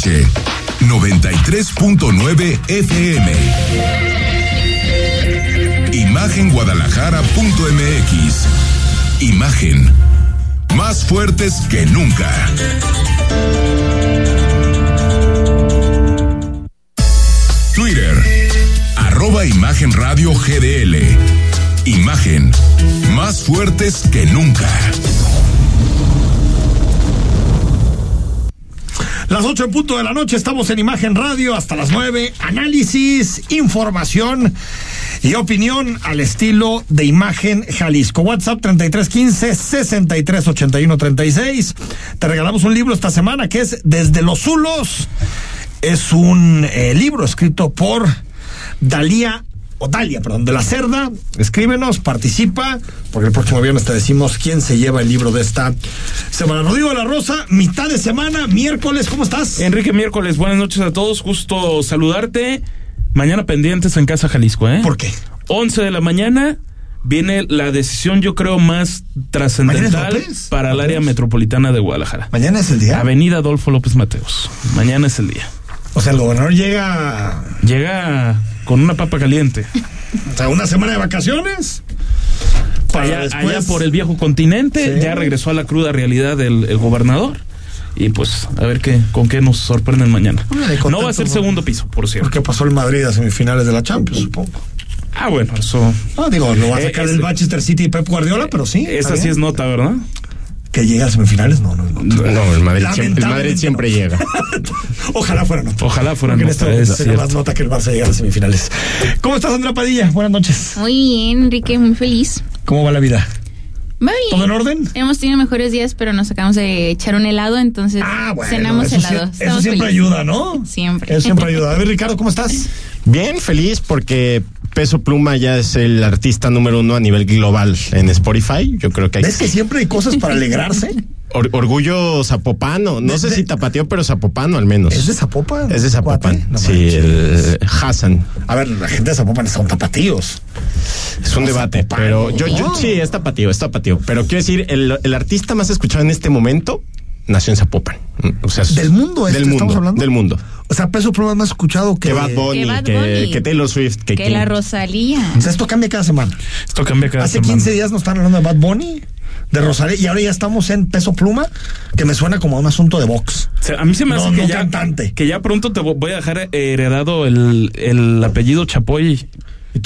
noche, 93.9 FM. Imagenguadalajara.mx. Imagen. Más fuertes que nunca. Twitter. Arroba Imagen Radio GDL. Imagen. Más fuertes que nunca. Las ocho en punto de la noche estamos en Imagen Radio hasta las nueve. Análisis, información y opinión al estilo de Imagen Jalisco. WhatsApp 3315 638136. Te regalamos un libro esta semana que es Desde los Zulos. Es un eh, libro escrito por Dalía o Dalia, perdón, de la Cerda. Escríbenos, participa, porque el próximo viernes te decimos quién se lleva el libro de esta semana. Rodrigo de la Rosa, mitad de semana, miércoles, ¿cómo estás? Enrique Miércoles, buenas noches a todos, justo saludarte. Mañana pendientes en Casa Jalisco, ¿eh? ¿Por qué? 11 de la mañana viene la decisión, yo creo, más trascendental para el área metropolitana de Guadalajara. Mañana es el día. Avenida Adolfo López Mateos. Mañana es el día. O sea, el gobernador llega, Llega con una papa caliente. o sea, una semana de vacaciones. Para Allá, después. allá por el viejo continente, Sí. ya regresó a la cruda realidad el, el gobernador. Y pues, a ver qué, con qué nos sorprenden mañana. No va a ser segundo piso, por cierto. Porque pasó el Madrid a semifinales de la Champions, supongo. Ah, bueno, eso. Ah, digo, lo va a Eh, sacar el Manchester City y Pep Guardiola, pero sí. Esa sí es nota, ¿verdad? Que llegue a semifinales, no, no es nota. No, el Madrid, siempre, el Madrid siempre no. llega. Ojalá fuera nota. Ojalá fuera Porque en nota, este es momento sería cierto. más nota que el Barça llegue a las semifinales. ¿Cómo estás, Andrea Padilla? Buenas noches. Muy bien, Enrique, muy feliz. ¿Cómo va la vida? Va bien. ¿Todo en orden? Hemos tenido mejores días, pero nos acabamos de echar un helado, entonces Ah, bueno. cenamos eso, helado. sie- eso siempre felices. ayuda, ¿no? Siempre. Eso siempre ayuda. A ver, Ricardo, ¿cómo estás? Bien, feliz porque Peso Pluma ya es el artista número uno a nivel global en Spotify. Yo creo que hay ¿Ves que siempre hay cosas para alegrarse? Or- orgullo zapopano. No De- sé de- si tapateó, pero zapopano al menos. ¿Es de Zapopan? Es de Zapopan. No sí, manches. el Hassan. A ver, la gente de Zapopan son tapatíos. Es un No, debate, pero yo, yo sí, es tapatío, es tapatío. Pero quiero decir, el, el artista más escuchado en este momento nació en Zapopan. O sea, ¿Del mundo este del mundo, estamos hablando? Del mundo. O sea, Peso Pluma más escuchado que... Que Bad Bunny, Que Bad Bunny. que Taylor Swift, que, la Rosalía. O sea, esto cambia cada semana. Esto cambia cada Hace semana. 15 días nos están hablando de Bad Bunny, de Rosalía, y ahora ya estamos en Peso Pluma, que me suena como a un asunto de box. O sea, a mí se me No, hace que, no ya, cantante. que ya pronto te vo- voy a dejar heredado el, el apellido Chapoy.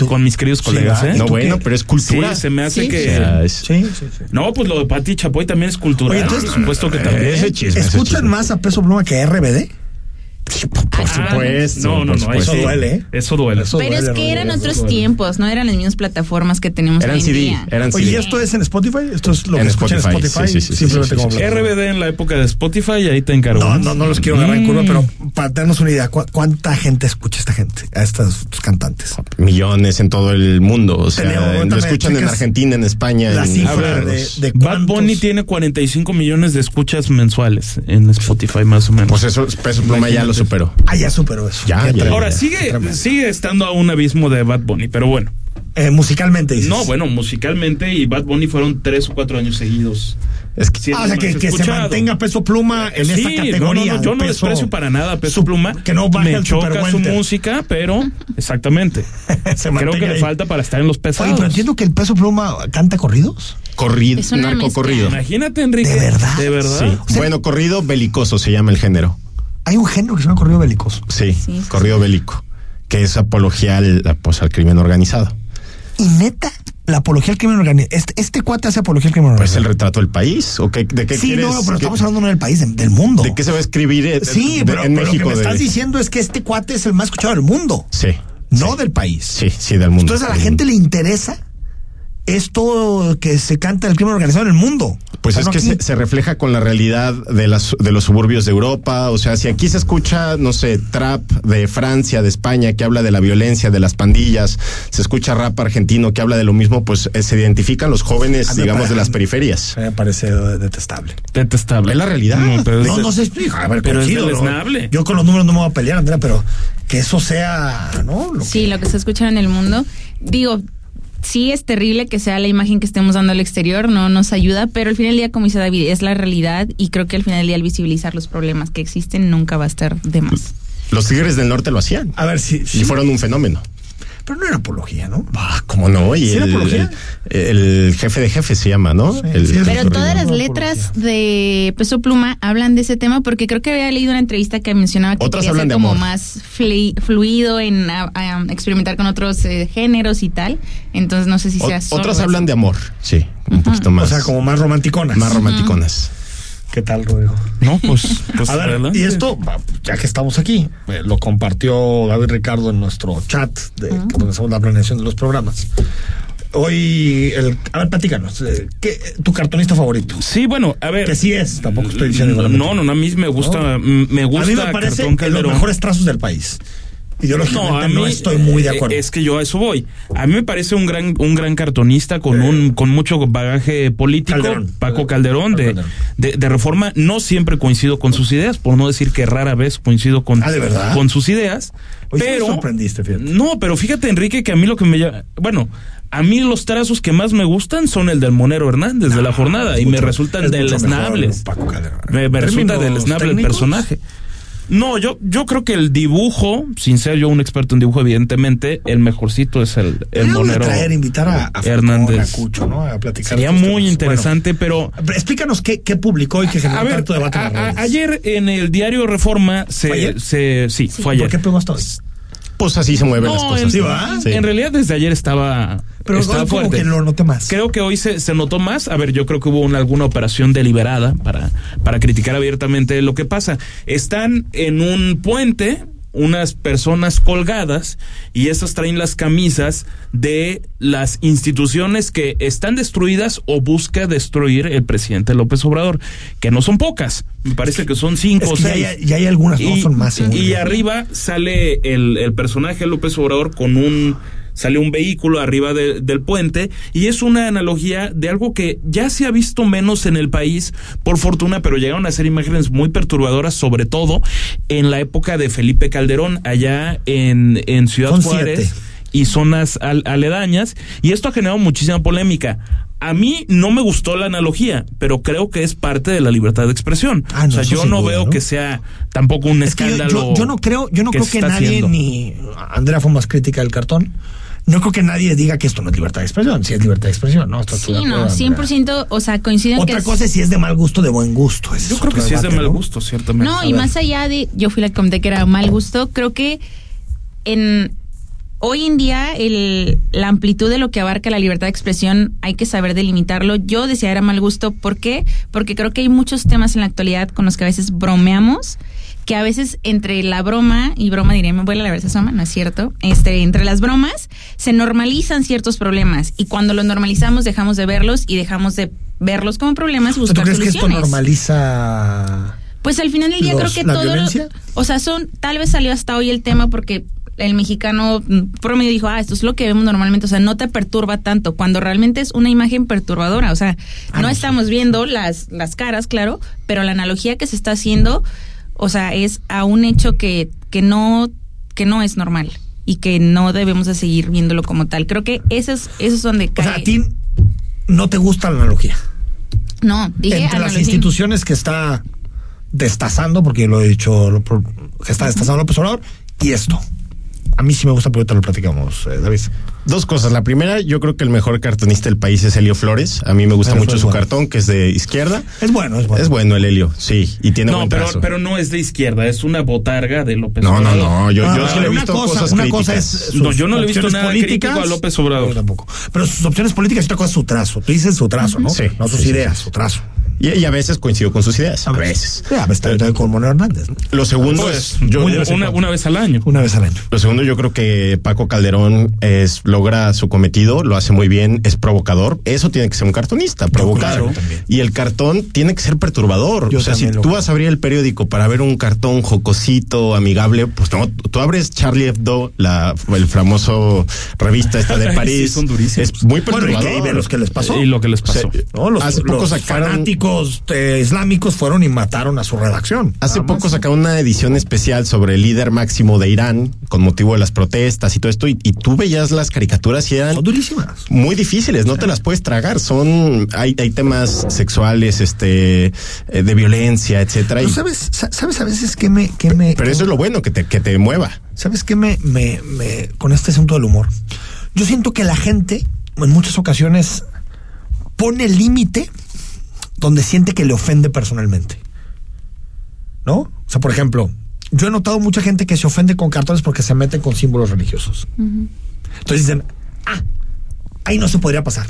Con mis queridos Sí, colegas, ¿va? ¿eh? No, ¿Tú bueno, qué? pero es Sí, cultura. se me hace Sí. Que... Sí, sí, sí. No, pues lo de Pati Chapoy también es cultural. Oye, entonces, por supuesto que también. ese chisme, ese ¿Escuchan chisme. más a Peso Pluma que a RBD? Por Ah, supuesto. No, no, no. supuesto. Eso duele, ¿eh? Eso duele. Eso Pero es que eran otros duele. tiempos, no eran las mismas plataformas que tenemos Eran hoy en CD, día. eran Oye, ¿y esto es en Spotify? ¿Esto es lo En que escuchan en Spotify, sí, sí, sí, simplemente sí, sí, como. RBD en la época de Spotify y ahí te encargo. No, no, no los quiero agarrar en curva, Mm. pero para darnos una idea, ¿cu- ¿cuánta gente escucha esta gente, a estos cantantes? Millones en todo el mundo. O sea, lo escuchan en Argentina, en España. La en cifra de, de Bad Bunny tiene 45 millones de escuchas mensuales en Spotify, más o menos. Pues eso, Peso Pluma ya lo superó. Ah, ya superó eso. Ya, ya. Ahora, sigue, sigue estando a un abismo de Bad Bunny, pero bueno. Eh, musicalmente dices. No, bueno, musicalmente y Bad Bunny fueron tres o cuatro años seguidos. Es que Ah, o sea, que, que se mantenga peso pluma en Sí, esta no, categoría. no, no, yo no peso- desprecio para nada Peso su- Pluma. Que no baje Me el choca su música, pero exactamente. Se Creo que le falta para estar en los pesados. Oye, pero entiendo que el peso pluma canta corridos. corrido, narco corrido. Imagínate, Enrique. ¿De verdad? De verdad. Sí. bueno, corrido belicoso se llama el género. Hay un género que se llama corrido belicoso. Sí, Sí, sí, corrido bélico, que es apología al, pues, al crimen organizado. Y neta, la apología al crimen organizado. Este, este cuate hace apología al crimen Pues el organizado. retrato del país, ¿o qué, ¿de qué sí, quieres? no, pero qué- estamos hablando no del país, de- del mundo. ¿De qué se va a escribir Sí, de- pero, en pero México? lo que me de- estás diciendo es que este cuate es el más escuchado del mundo, Sí. no sí, del país. Sí, sí, del mundo. Entonces a la gente mundo. le interesa esto que se canta el crimen organizado en el mundo. Pues O sea, es no que se, se refleja con la realidad de, las, de los suburbios de Europa. O sea, si aquí se escucha, no sé, trap de Francia, de España, que habla de la violencia, de las pandillas, se escucha rap argentino que habla de lo mismo, pues eh, se identifican los jóvenes, digamos, de las periferias. Me parece detestable. Detestable. Es la realidad. No, pero es No, no se explica. A ver, Pero es ¿no? Yo con los números no me voy a pelear, Andrea, pero que eso sea, ¿no? Lo Sí, lo que se escucha en el mundo. Digo, sí es terrible que sea la imagen que estemos dando al exterior, no nos ayuda, pero al final del día, como dice David, es la realidad y creo que al final del día el visibilizar los problemas que existen nunca va a estar de más. Los Tigres del Norte lo hacían. A ver si. Y fueron un fenómeno. Pero no era apología, ¿no? Ah, ¿cómo no? Y ¿Sí era el, apología? el- el jefe de jefe se llama, ¿no? El- sí, Pero todas las No, letras apología. de Peso Pluma hablan de ese tema porque creo que había leído una entrevista que mencionaba que Otras quería hablan ser de como amor. más fluido en a- a experimentar con otros eh, géneros y tal. Entonces no sé si o- sea otras hablan de amor, sí, un poquito más. O sea, como más romanticonas. más romanticonas. ¿Qué tal, Rodrigo? No, pues, pues A ver, adelante. y esto, ya que estamos aquí, eh, lo compartió David Ricardo en nuestro chat, de, donde hacemos la planeación de los programas. Hoy, el, a ver, platícanos, eh, ¿qué, tu cartonista favorito? Sí, bueno, a ver. Que sí es, tampoco estoy diciendo. No, no, no, a mí me gusta, me gusta a mí me parece Cartón que los Calderón. mejores trazos del país. Ideológicamente No, no, a mí estoy muy de eh, acuerdo. Es que yo a eso voy. A mí me parece un gran un gran cartonista con un con mucho bagaje político, Eh, Calderón. Paco Calderón de, Calderón. de, de Reforma. No siempre coincido con sus ideas, por no decir que rara vez coincido con, Ah, ¿de verdad? con sus ideas. Hoy sí me pero sorprendiste, fíjate. no, pero fíjate Enrique que a mí lo que me llama, bueno, a mí los trazos que más me gustan son el del Monero Hernández de la jornada es y me resultan deleznables. mejor Paco Calderón. Me, me resulta ¿Términos deleznable el personaje. No, yo, yo creo que el dibujo, sin ser yo un experto en dibujo, evidentemente, el mejorcito es el, el monero. traer, invitar a, a Hernández. A Cucho, ¿no? A platicar. Sería muy temas. interesante, pero Bueno, pero explícanos qué, qué publicó y qué generó a ver, tanto debate. en las redes. ayer en el diario Reforma se, ¿Fue ayer? se sí, fue ayer. ¿Por qué hoy? Pues así se mueven No, las cosas. en, ¿Sí va? Sí. en realidad desde ayer estaba, Pero estaba hoy como fuerte. que lo noté más. Creo que hoy se, se notó más. A ver, yo creo que hubo una, alguna operación deliberada para, para criticar abiertamente lo que pasa. Están en un puente unas personas colgadas y esas traen las camisas de las instituciones que están destruidas o busca destruir el presidente López Obrador, que no son pocas, me parece que son cinco Es o que ya seis. hay- ya hay algunas, no son más, Y yo. arriba sale el, el personaje López Obrador con un sale un vehículo arriba de- del puente y es una analogía de algo que ya se ha visto menos en el país por fortuna pero llegaron a ser imágenes muy perturbadoras sobre todo en la época de Felipe Calderón allá en, en Ciudad Son Juárez siete. y zonas al- aledañas y esto ha generado muchísima polémica. A mí no me gustó la analogía, pero creo que es parte de la libertad de expresión. Ah, no, o sea, yo no duda, veo ¿no? que sea tampoco un Es que yo, escándalo. yo- yo no creo, yo no creo se que nadie, haciendo. ni Andrea fue más crítica del cartón. No creo que nadie diga que esto no es libertad de expresión. Sí es libertad de expresión, ¿no? De Sí, no, Andrea? 100%, o sea, coinciden que Otra es- cosa es si es de mal gusto, de buen gusto. Ese Yo creo que sí es de mal ¿no? gusto, ciertamente. No, A y ver. más allá de, yo fui la que comenté que era mal gusto, creo que en hoy en día el, la amplitud de lo que abarca la libertad de expresión hay que saber delimitarlo. Yo decía era mal gusto, ¿por qué? Porque creo que hay muchos temas en la actualidad con los que a veces bromeamos que a veces entre la broma y broma diré, me vuela la verdad esa no es cierto. Este, entre las bromas se normalizan ciertos problemas y cuando los normalizamos dejamos de verlos y dejamos de verlos como problemas y ¿Tú buscar crees que esto soluciones. normaliza? Pues al final del día los- creo que todo. lo- o sea, son. Tal vez salió hasta hoy el tema porque el mexicano promedio dijo, ah, esto es lo que vemos normalmente. O sea, no te perturba tanto. Cuando realmente es una imagen perturbadora. O sea, Ah, no no, estamos viendo las, las caras, claro, pero la analogía que se está haciendo, o sea, es a un hecho que, que no, que no es normal. Y que no debemos de seguir viéndolo como tal. Creo que eso es, eso es donde O cae. sea, a ti no te gusta la analogía. no, dije Entre las instituciones que está destazando, porque lo he dicho, lo que está destazando López Obrador, y esto. A mí sí me gusta, pero ahorita lo platicamos, eh, David. Dos cosas. La primera, yo creo que el mejor cartonista del país es Helio Flores. A mí me gusta mucho su bueno. cartón, que es de izquierda. Es bueno, es bueno. Es bueno el Helio, sí, y tiene No, buen pero, trazo. pero no es de izquierda, es una botarga de López no, no, Obrador. no, yo, Ah, yo sí le he visto cosa, cosas una críticas. cosa es No, yo no le he visto nada crítico a López Obrador. Yo tampoco. Pero sus opciones políticas y otra cosa es su trazo. Tú dices su trazo, ¿no? Sí, No sus sí, ideas, sí. su trazo. Y, y a veces coincido con sus ideas. A veces. A veces también también con Monero Hernández. ¿no? Lo segundo Pues, es, yo, vez una, vez al año. Una vez al año. Lo segundo, yo creo que Paco Calderón es, logra su cometido, lo hace muy bien, es provocador. Eso tiene que ser un cartonista, provocar. claro, y el cartón tiene que ser perturbador. Yo o sea, si tú creo. vas a abrir el periódico para ver un cartón jocosito, amigable, pues no, tú abres Charlie Hebdo, la el famoso revista esta de Sí, París. son durísimos. Es muy Bueno, y perturbador. que ahí ve los que les pasó. Y lo que les O sea, pasó. ¿no? Los, hace poco los sacaron- eh, islámicos fueron y mataron a su redacción. Hace Nada poco sacaron una edición especial sobre el líder máximo de Irán con motivo de las protestas y todo esto y, y tú veías las caricaturas y eran Son durísimas. muy difíciles, no te las puedes tragar, son hay, hay temas sexuales, este eh, de violencia, etcétera. Pero y- sabes, sa- sabes a veces que me, que me. pero eso es lo bueno que te que te mueva. ¿Sabes qué me, me, me- con este asunto del humor? Yo siento que la gente, en muchas ocasiones, pone el límite donde siente que le ofende personalmente. ¿No? O sea, por ejemplo, yo he notado mucha gente que se ofende con cartones porque se meten con símbolos religiosos. Entonces dicen, ah, ahí no se podría pasar.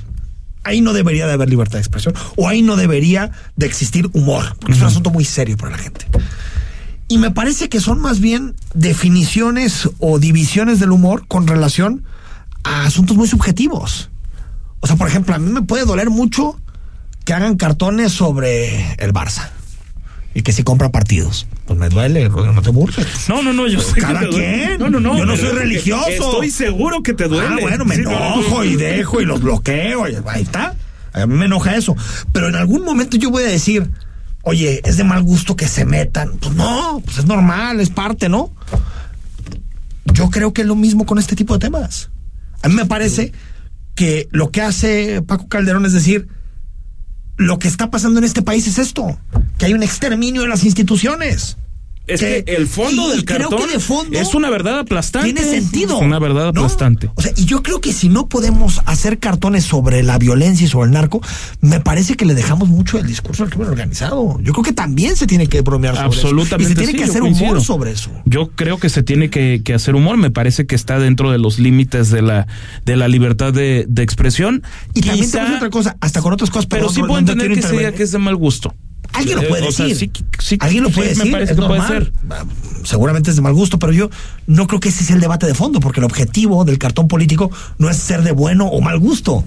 Ahí no debería de haber libertad de expresión. O ahí no debería de existir humor. Porque es un asunto muy serio para la gente. Y me parece que son más bien definiciones o divisiones del humor con relación a asuntos muy subjetivos. O sea, por ejemplo, a mí me puede doler mucho que hagan cartones sobre el Barça y que se compra partidos. Pues me duele, no te burles. No, no, no, yo sé Cada que te quien. No, no, no. Yo no soy religioso. Estoy seguro que te duele. Ah, bueno, me Sí, no, no, no. enojo y dejo y los bloqueo. y ahí está. A mí me enoja eso. Pero en algún momento yo voy a decir, oye, es de mal gusto que se metan. Pues no, pues es normal, es parte, ¿no? Yo creo que es lo mismo con este tipo de temas. A mí me parece que lo que hace Paco Calderón es decir, lo que está pasando en este país es esto, que hay un exterminio de las instituciones. Es que, el fondo y del cartón que de fondo es una verdad aplastante. Tiene sentido. Es una verdad ¿no? aplastante. O sea, y yo creo que si no podemos hacer cartones sobre la violencia y sobre el narco, me parece que le dejamos mucho el discurso al crimen organizado. Yo creo que también se tiene que bromear sobre Absolutamente eso. Y se tiene sí, que hacer coincido. humor sobre eso. Yo creo que se tiene que, que hacer humor. Me parece que está dentro de los límites de la, de la libertad de, de expresión. Y también Quizá- tenemos otra cosa, hasta con otras cosas. pero sí no- puedo entender que se diga que es de mal gusto. Alguien lo Eh, puede o sea, decir. sí, sí, Alguien lo puede sí, decir. Me parece es que puede ser. Ah, Seguramente es de mal gusto, pero yo no creo que ese sea el debate de fondo, porque el objetivo del cartón político no es ser de bueno o mal gusto.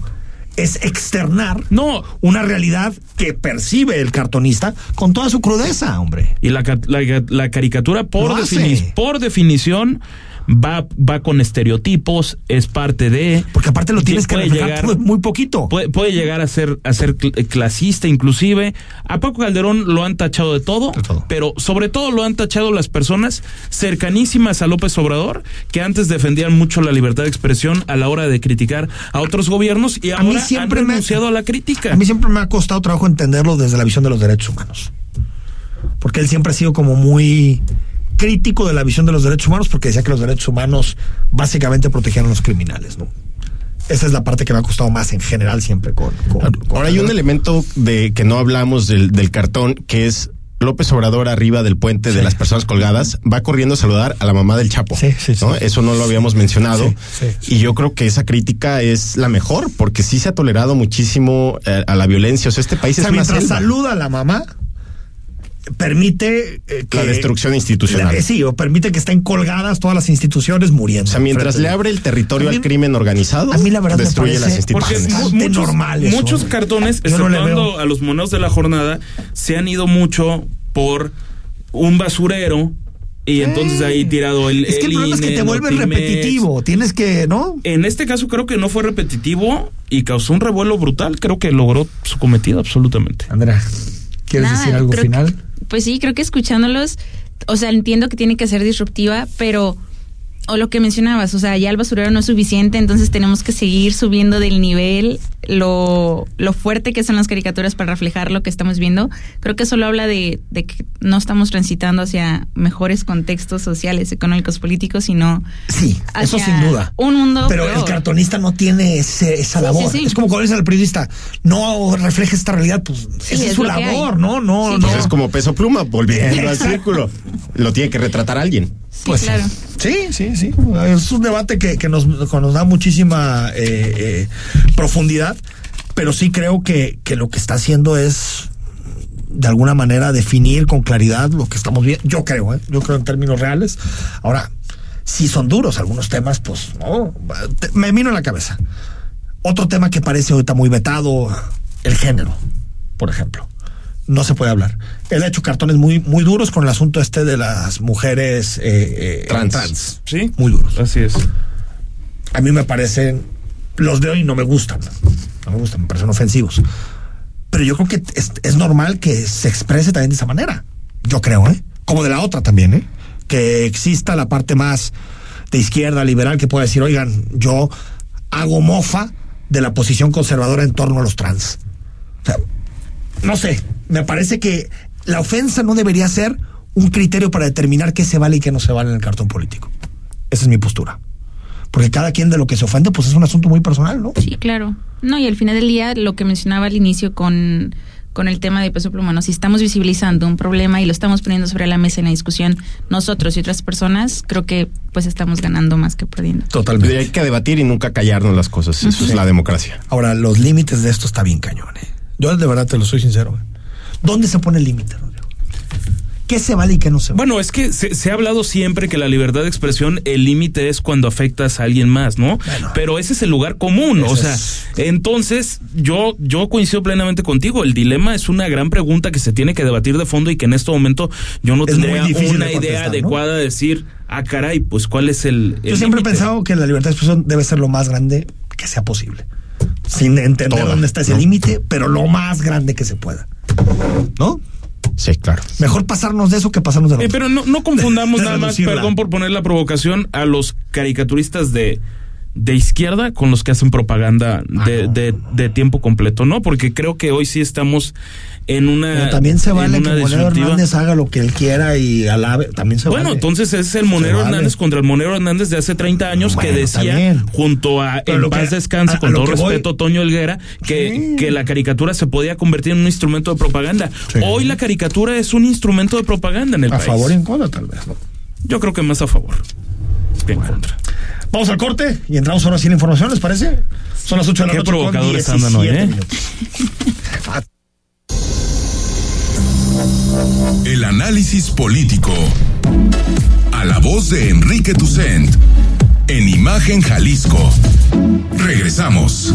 Es externar No. una realidad que percibe el cartonista con toda su crudeza, hombre. Y la, la, la caricatura, por, defini- por definición, va, va con estereotipos, es parte de. Porque aparte lo tienes que reflejar llegar- muy poquito. Puede, puede llegar a ser, a ser cl- clasista, inclusive. A Paco Calderón lo han tachado de todo, De todo. pero sobre todo lo han tachado las personas cercanísimas a López Obrador, que antes defendían mucho la libertad de expresión a la hora de criticar a otros gobiernos y A mí ahora siempre han me- renunciado a la crítica. A mí siempre me ha costado trabajo entenderlo desde la visión de los derechos humanos. Porque él siempre ha sido como muy crítico de la visión de los derechos humanos porque decía que los derechos humanos básicamente protegían a los criminales, ¿no? Esa es la parte que me ha costado más en general siempre con... con- con Ahora hay un elemento de que no hablamos del, del cartón que es López Obrador arriba del puente de las personas colgadas va corriendo a saludar a la mamá del Chapo. Sí, sí, sí. ¿no? Eso no lo habíamos mencionado. Y yo creo que esa crítica es la mejor porque sí se ha tolerado muchísimo eh, a la violencia. O sea, este país O sea, es una mientras selva. saluda a la mamá, permite eh, que... La destrucción institucional. la- sí, o permite que estén colgadas todas las instituciones muriendo. O sea, mientras le abre el territorio mí- al crimen organizado, a mí la verdad destruye las Porque instituciones. muchos, normal eso, muchos cartones, no exceptuando a los monos de la jornada, se han ido mucho por un basurero y entonces ahí tirado el. Es que el problema es que te vuelves Notimex. repetitivo. Tienes que, ¿no? En este caso creo que no fue repetitivo y causó un revuelo brutal. Creo que logró su cometido absolutamente. Andrea, ¿quieres Nada, decir algo final? que- pues sí, creo que escuchándolos, o sea, entiendo que tiene que ser disruptiva, pero o lo que mencionabas, o sea, ya el basurero no es suficiente, entonces tenemos que seguir subiendo del nivel lo, lo fuerte que son las caricaturas para reflejar lo que estamos viendo. Creo que solo habla de, de que no estamos transitando hacia mejores contextos sociales, económicos, políticos, sino Sí, eso sin duda. un mundo Pero peor. el cartonista no tiene ese- esa Sí, labor. sí, sí. Es como cuando dice al periodista, no refleja esta realidad, pues Sí, esa es, es su labor, hay. ¿no? No, Sí, no. Pues es como peso pluma, volviendo al círculo. Lo tiene que retratar alguien. Sí, Pues claro. Sí, sí, sí. Es un debate que, que nos, que nos da muchísima eh, eh, profundidad, pero sí creo que, que lo que está haciendo es de alguna manera definir con claridad lo que estamos viendo. Yo creo, ¿eh? yo creo en términos reales. Ahora, si son duros algunos temas, pues no, te- me vino en la cabeza. Otro tema que parece ahorita muy vetado, el género, por ejemplo. No se puede hablar. Él ha hecho cartones muy, muy duros con el asunto este de las mujeres eh, eh, Trans. Sí. Muy duros. Así es. A mí me parecen, los de hoy no me gustan. No me gustan, me parecen ofensivos. pero yo creo que es, es normal que se exprese también de esa manera. Yo creo, ¿eh? Como de la otra también, ¿eh? Que exista la parte más de izquierda, liberal, que pueda decir, oigan, yo hago mofa de la posición conservadora en torno a los trans. O sea, no sé, me parece que la ofensa no debería ser un criterio para determinar qué se vale y qué no se vale en el cartón político. Esa es mi postura. Porque cada quien de lo que se ofende, pues es un asunto muy personal, ¿no? Sí, claro. No, y al final del día, lo que mencionaba al inicio con, con el tema de peso pluma, ¿no? si estamos visibilizando un problema y lo estamos poniendo sobre la mesa en la discusión nosotros y otras personas, creo que pues estamos ganando más que perdiendo. Totalmente. Hay que debatir y nunca callarnos las cosas. Eso es la democracia. Ahora, los límites de esto está bien cañón, ¿eh? Yo de verdad te lo soy sincero. ¿Dónde se pone el límite, Rodrigo? ¿Qué se vale y qué no se vale? Bueno, es que se, se ha hablado siempre que la libertad de expresión, el límite es cuando afectas a alguien más, ¿no? Bueno. Pero ese es el lugar común, o sea, es- entonces yo, yo coincido plenamente contigo. El dilema es una gran pregunta que se tiene que debatir de fondo y que en este momento yo no Es tendría una de idea adecuada de decir, ah, caray, pues cuál es el. Yo siempre he pensado que la libertad de expresión debe ser lo más grande que sea posible. Sin entender Toda, dónde está ese ¿no? límite, pero lo más grande que se pueda. ¿No? Sí, claro. Mejor pasarnos de eso que pasarnos de lo Eh, pero no, no confundamos De nada más, perdón por poner la provocación, a los caricaturistas de, de izquierda con los que hacen propaganda de, no. de, de tiempo completo, ¿no? Porque creo que hoy sí estamos en una. Pero también se vale que Monero. Hernández haga lo que él quiera y alabe. También se Bueno, vale. entonces es el Monero vale. Hernández contra el Monero Hernández de hace 30 años que Bueno, decía, junto a Pero En que- paz descanse, a- a con todo que voy- respeto, Toño Helguera, que, Sí. que la caricatura se podía convertir en un instrumento de propaganda. Sí. Hoy la caricatura es un instrumento de propaganda en el a país. favor y en contra, tal vez. ¿no? Yo creo que más a favor que en contra. Vamos al corte y entramos ahora la información, ¿les parece? Son las 8 de la Qué noche. con provocadores andan hoy, 17 ¿eh? El análisis político. A la voz de Enrique Tucent. En Imagen Jalisco. Regresamos.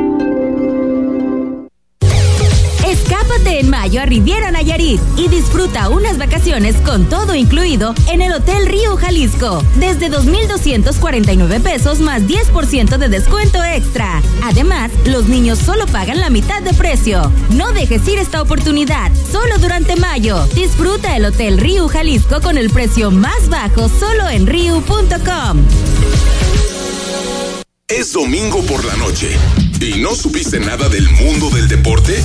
Escápate en mayo a Riviera Nayarit y disfruta unas vacaciones con todo incluido en el Hotel Río Jalisco. Desde 2,249 pesos más 10% de descuento extra. Además, los niños solo pagan la mitad de precio. No dejes ir esta oportunidad. Solo durante mayo. Disfruta el Hotel Río Jalisco con el precio más bajo solo en riu.com. Es domingo por la noche. ¿Y no supiste nada del mundo del deporte?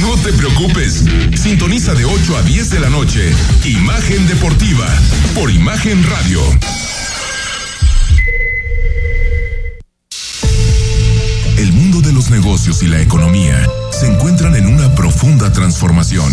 No te preocupes. Sintoniza de 8 a 10 de la noche. Imagen Deportiva. Por Imagen Radio. El mundo de los negocios y la economía se encuentran en una profunda transformación.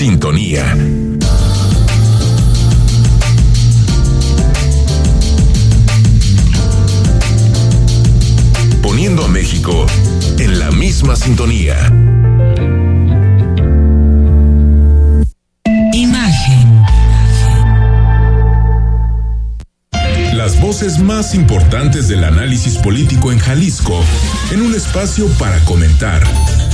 Sintonía. Poniendo a México en la misma sintonía. Imagen. Las voces más importantes del análisis político en Jalisco, en un espacio para comentar,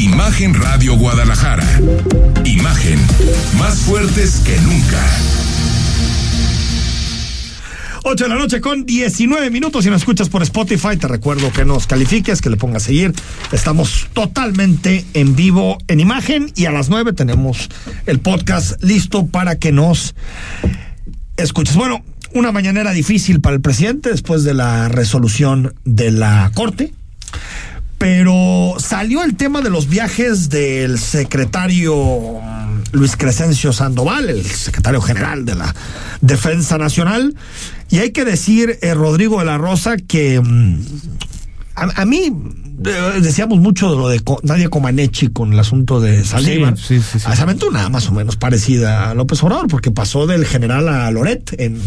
Imagen Radio Guadalajara. Imagen más fuertes que nunca. 8 de la noche con 19 minutos. Si nos escuchas por Spotify, te recuerdo que nos califiques, que le pongas a seguir. Estamos totalmente en vivo en imagen y a las 9 tenemos el podcast listo para que nos escuches. Bueno, una mañanera difícil para el presidente después de la resolución de la Corte. Pero salió el tema de los viajes del secretario Luis Crescencio Sandoval, el secretario general de la Defensa Nacional. Y hay que decir, eh, Rodrigo de la Rosa, que mm, a, a mí eh, decíamos mucho de lo de Nadia Comaneci con el asunto de Saldívar. Sí, sí, sí, sí. Ah, Se aventó una más o menos parecida a López Obrador, porque pasó del general a Loret en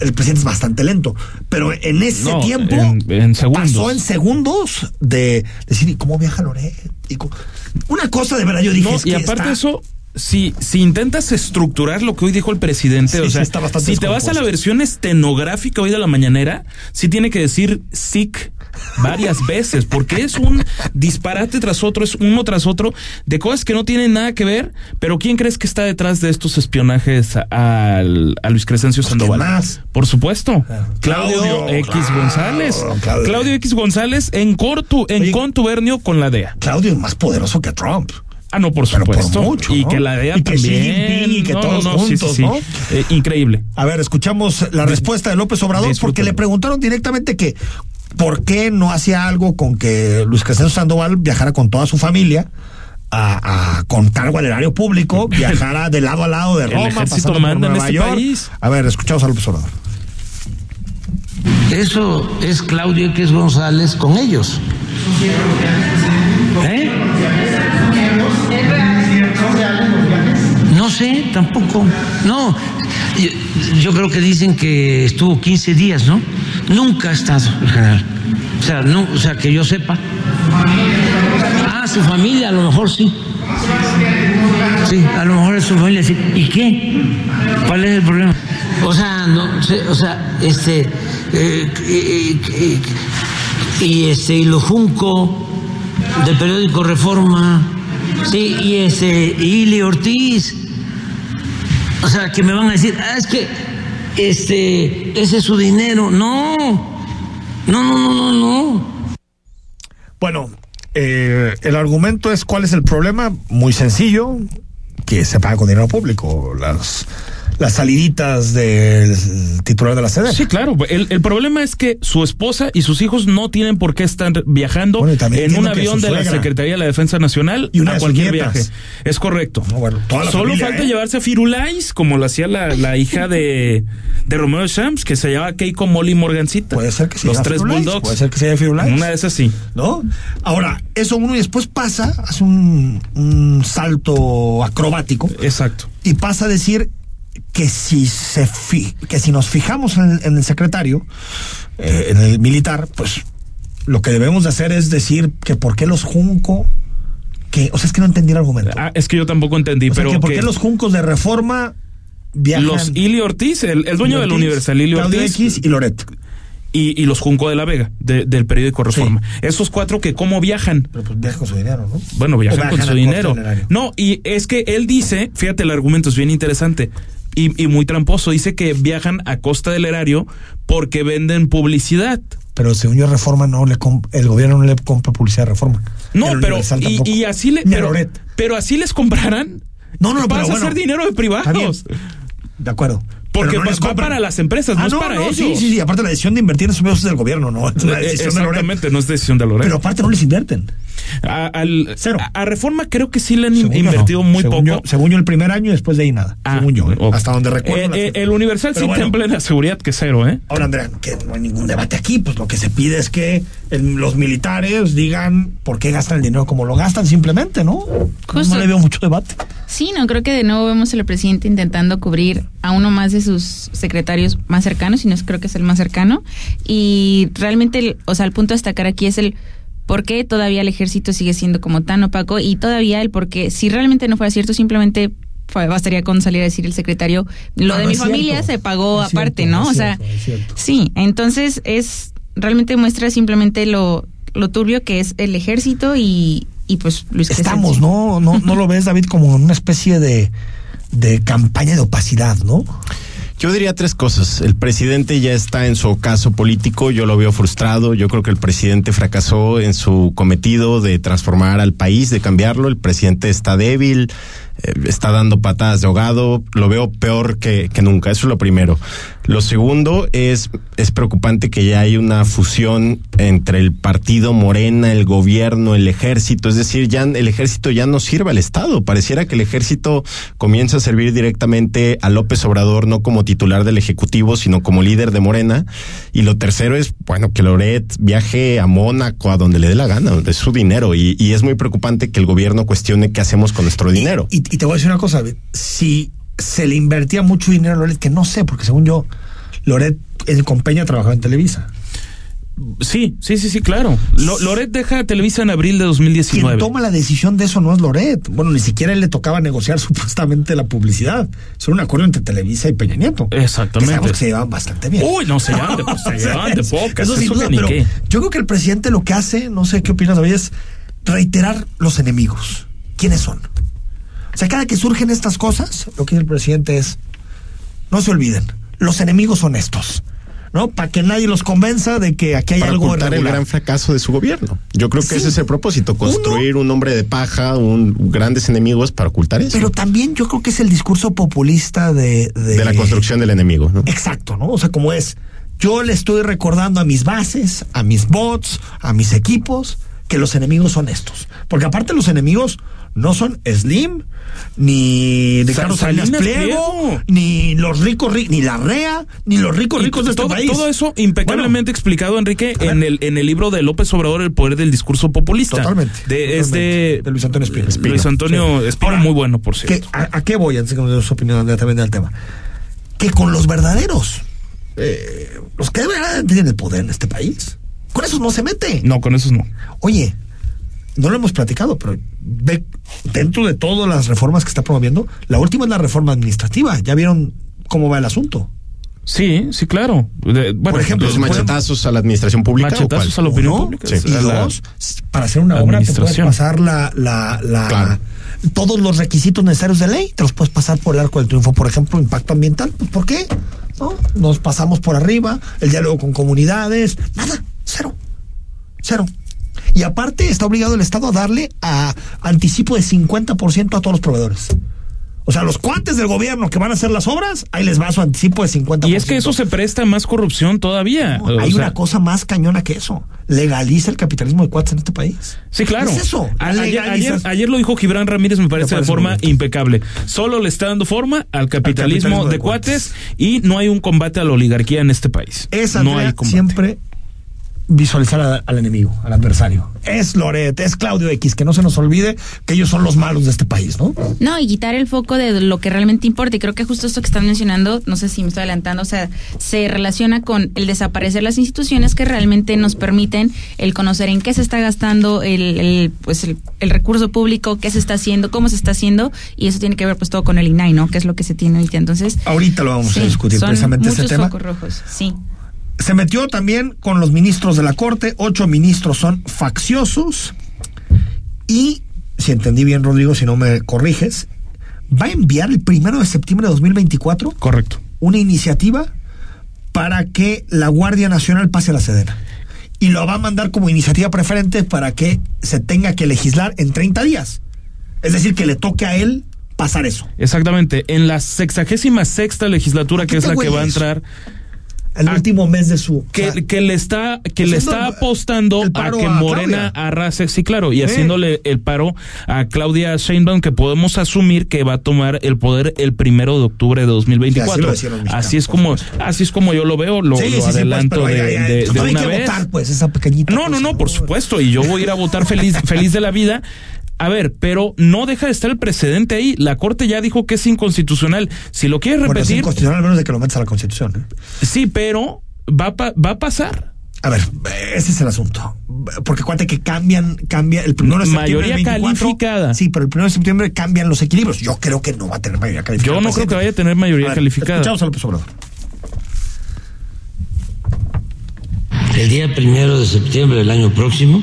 el presidente es bastante lento, pero en ese No, tiempo en- en segundos. pasó en segundos de decir, ¿y cómo viaja Loret? Y una cosa de verdad yo dije, No, es y que aparte de está- eso, si, si intentas estructurar lo que hoy dijo el presidente, Sí, o sea, si te vas a la versión estenográfica hoy de la mañanera, sí tiene que decir SIC varias veces, porque es un disparate tras otro, es uno tras otro, de cosas que no tienen nada que ver, pero ¿quién crees que está detrás de estos espionajes a, al- a Luis Crescencio Pues, Sandoval? ¿quién más? Por supuesto. Claro. Claudio, Claudio, X claro, González. Claudio. Claudio X González en, cortu, en Oye, contubernio con la DEA. Claudio es más poderoso que Trump. Ah, no, por Pero por supuesto. mucho, y ¿no? que la DEA Y que también. Jinping y que No, todos no, juntos, sí, sí. ¿no? Eh, increíble. A ver, escuchamos la respuesta de López Obrador porque le preguntaron directamente que por qué no hacía algo con que Luis Crescencio Sandoval viajara con toda su familia a, a con cargo al erario público, viajara de lado a lado de Roma, pasando por Nueva este York. país. A ver, escuchamos a López Obrador. Eso es Claudio X González con ellos. ¿Eh? No sé, tampoco. No, yo, creo que dicen que estuvo 15 días, ¿no? Nunca ha estado el general. O sea, no, o sea, que yo sepa. Ah, su familia, a lo mejor sí. Sí, a lo mejor es su familia sí. ¿Y qué? ¿Cuál es el problema? O sea, no o sea, este, eh, eh, y este, y lo Junco del periódico Reforma, sí, y este, Ili Ortiz. O sea, que me van a decir, ah, es que este, ese es su dinero. No, no, no, no, no, no. Bueno, eh, el argumento es cuál es el problema, muy sencillo, que se paga con dinero público. Las las saliditas del titular de la sede. Sí, claro. El, el problema es que su esposa y sus hijos no tienen por qué estar viajando Bueno, en un avión de la. Secretaría de la Defensa Nacional Y una a cualquier viaje. Es correcto. No, bueno, Solo familia, falta ¿eh? llevarse a Firulais, como lo hacía la, la hija de, de Romeo Shams, que se llamaba Keiko Molly Morgancita. Puede ser que se Los tres Firulais, Bulldogs. Puede ser que se llame Firulais. Una de esas sí. ¿no? Ahora, eso uno y después pasa, hace un, un salto acrobático Exacto. y pasa a decir que si se fi- que si nos fijamos en el, en el secretario, eh, en el militar, pues lo que debemos de hacer es decir que por qué los Junco, que, o sea, es que no entendí el argumento. Ah, es que yo tampoco entendí, o sea, pero que por qué los Juncos de Reforma viajan. los Ili Ortiz, el, el dueño del Universal, Ili Ortiz, X y Loret. y, y los Junco de la Vega, de- del periódico Reforma. Esos cuatro que cómo viajan. Pero pues viajan con su dinero, ¿no? Bueno, viajan, con su dinero. No, y es que él dice, fíjate, el argumento es bien interesante y, y muy tramposo. Dice que viajan a costa del erario porque venden publicidad. Pero según yo, Reforma no le el gobierno no le compra publicidad a Reforma. No, pero y, así le pero, pero así les comprarán. No, no, no, Vas pero a bueno. hacer dinero de privados. De acuerdo. Porque no va- les va para las empresas, no es para ellos. Sí, sí, sí. Aparte, la decisión de invertir en esos medios es del gobierno, no es la Eh, decisión de. Exactamente, no es decisión de Loret. Pero aparte, no les invierten. a, al- Cero. a- a Reforma creo que sí le han Según invertido no. muy según poco. Yo, según yo, el primer año y después de ahí nada. Ah, según yo, ¿eh? hasta donde recuerdo. Eh, la eh, el Universal Pero sí bueno. en plena seguridad que cero, ¿eh? Ahora, Andrea, que no hay ningún debate aquí, pues lo que se pide es que el- los militares digan por qué gastan el dinero como lo gastan simplemente, ¿no? Justo. No le veo mucho debate. Sí, no, creo que de nuevo vemos al presidente intentando cubrir a uno más de sus secretarios más cercanos, y no creo que es el más cercano. Y realmente, el- o sea, el punto a destacar aquí es el por qué todavía el ejército sigue siendo como tan opaco y todavía el por qué, si realmente no fuera cierto, simplemente bastaría con salir a decir el secretario, lo Ah, de no mi familia cierto. se pagó aparte, ¿no? o sea, cierto. sí, entonces es, realmente muestra simplemente lo, lo turbio que es el ejército y, y pues Luis Estamos, ¿no? ¿no? ¿No lo ves, David, como una especie de, de campaña de opacidad, ¿no? Yo diría tres cosas. El presidente ya está en su ocaso político, yo lo veo frustrado, yo creo que el presidente fracasó en su cometido de transformar al país, de cambiarlo, el presidente está débil, está dando patadas de ahogado, lo veo peor que, que nunca, eso es lo primero. Lo segundo es, es preocupante que ya hay una fusión entre el partido Morena, el gobierno, el ejército, es decir, ya el ejército ya no sirve al Estado, pareciera que el ejército comienza a servir directamente a López Obrador, no como titular del Ejecutivo, sino como líder de Morena. Y lo tercero es, bueno, que Loret viaje a Mónaco, a donde le dé la gana, es su dinero, y, y es muy preocupante que el gobierno cuestione qué hacemos con nuestro dinero. Y, y te voy a decir una cosa, si se le invertía mucho dinero a Loret, que no sé, porque según yo, Loret, el con Peña trabajaba en Televisa. Sí, sí, sí, sí, claro. Lo, Loret deja Televisa en abril de 2019. Quien toma la decisión de eso no es Loret. Bueno, ni siquiera él le tocaba negociar supuestamente la publicidad. Es un acuerdo entre Televisa y Peña Nieto. Exactamente. Que, que se llevaban bastante bien. Uy, no se llevan de, se llevan de pocas. Eso sin duda, pero yo creo que el presidente lo que hace, no sé qué opinas, David, es reiterar los enemigos. ¿Quiénes son? O sea, cada que surgen estas cosas, lo que dice el presidente es, no se olviden, los enemigos son estos. ¿no? Para que nadie los convenza de que aquí hay Para algo ocultar el gran fracaso de su gobierno. Yo creo que sí. ese es el propósito, construir Uno, un hombre de paja, un grandes enemigos para ocultar eso. Pero también yo creo que es el discurso populista de de, de la construcción del enemigo, ¿no? Exacto, ¿no? O sea, como es yo le estoy recordando a mis bases, a mis bots, a mis equipos que los enemigos son estos. Porque aparte los enemigos no son Slim, ni Ricardo Salinas Pliego, Pliego, ni los ricos, ni la REA, ni los ricos ricos de este todo, país. Todo eso impecablemente bueno, explicado, Enrique, en el, en el libro de López Obrador, El Poder del Discurso Populista. Totalmente. De, totalmente. Es de, de, Luis Antonio Espino. Espino. Luis Antonio sí. Espino, muy bueno, por cierto. Que, a, a, qué voy? Antes que me dé su opinión también del tema. Que con los verdaderos, eh, los que de verdad tienen el poder en este país, con esos no se mete. No, con esos no. Oye, no lo hemos platicado, pero ve, dentro de todas las reformas que está promoviendo, la última es la reforma administrativa. ¿Ya vieron cómo va el asunto? Sí, sí, claro. De, bueno, por ejemplo, los machetazos a la administración pública. Machetazos a la opinión pública. Sí. Y dos, para hacer una obra te puedes pasar la, la, la claro. todos los requisitos necesarios de ley, te los puedes pasar por el arco del triunfo. Por ejemplo, impacto ambiental. Pues, ¿Por qué? ¿No? Nos pasamos por arriba, el diálogo con comunidades, nada, cero. Cero. Y aparte está obligado el Estado a darle a anticipo de 50% a todos los proveedores. O sea, los cuates del gobierno que van a hacer las obras, ahí les va su anticipo de 50%. Y es que eso se presta a más corrupción todavía. No, hay sea... una cosa más cañona que eso. Legaliza el capitalismo de cuates en este país. Sí, claro. ¿Qué es eso? Ayer, ayer, ayer, lo dijo Gibran Ramírez, me parece, me parece de forma impecable. Solo le está dando forma al capitalismo, al capitalismo de, de cuates, cuates, y no hay un combate a la oligarquía en este país. Esa no hay combate. siempre visualizar al, al, enemigo, al adversario. Es Loret, es Claudio X, que no se nos olvide que ellos son los malos de este país, ¿no? No, y quitar el foco de lo que realmente importa. Y creo que justo esto que están mencionando, no sé si me estoy adelantando, o sea, se relaciona con el desaparecer las instituciones que realmente nos permiten el conocer en qué se está gastando el, el pues el, el, recurso público, qué se está haciendo, cómo se está haciendo, y eso tiene que ver pues todo con el INAI, ¿no? Que es lo que se tiene ahorita. Entonces. Ahorita lo vamos sí, a discutir son precisamente muchos ese tema. Focos rojos, sí. Se metió también con los ministros de la Corte, ocho ministros son facciosos y, si entendí bien Rodrigo, si no me corriges, va a enviar el primero de septiembre de 2024 Correcto. una iniciativa para que la Guardia Nacional pase a la Sedena. Y lo va a mandar como iniciativa preferente para que se tenga que legislar en 30 días. Es decir, que le toque a él pasar eso. Exactamente. En la sexagésima sexta legislatura, que es la que va a entrar a, último mes de su que, o sea, que le está que le está apostando a que Morena a arrase sí claro y sí. haciéndole el paro a Claudia Sheinbaum que podemos asumir que va a tomar el poder el primero de octubre de 2024 sí, así, así es como así es como yo lo veo lo, sí, lo adelanto pues, de, hay, hay, de, de hay una que vez. votar, pues esa pequeñita no no no por supuesto y yo voy a ir a votar feliz feliz de la vida a ver, pero no deja de estar el precedente ahí. La Corte ya dijo que es inconstitucional. Si lo quieres repetir. Bueno, es inconstitucional al menos de que lo metas a la Constitución. ¿eh? Sí, pero va a, pa va a pasar. A ver, ese es el asunto. Porque cuente que cambian, cambia el primero de septiembre. Mayoría 24, calificada. Sí, pero el primero de septiembre cambian los equilibrios. Yo creo que no va a tener mayoría calificada. Yo no creo que vaya a tener mayoría a ver, calificada. Escuchamos a López Obrador. El día primero de septiembre del año próximo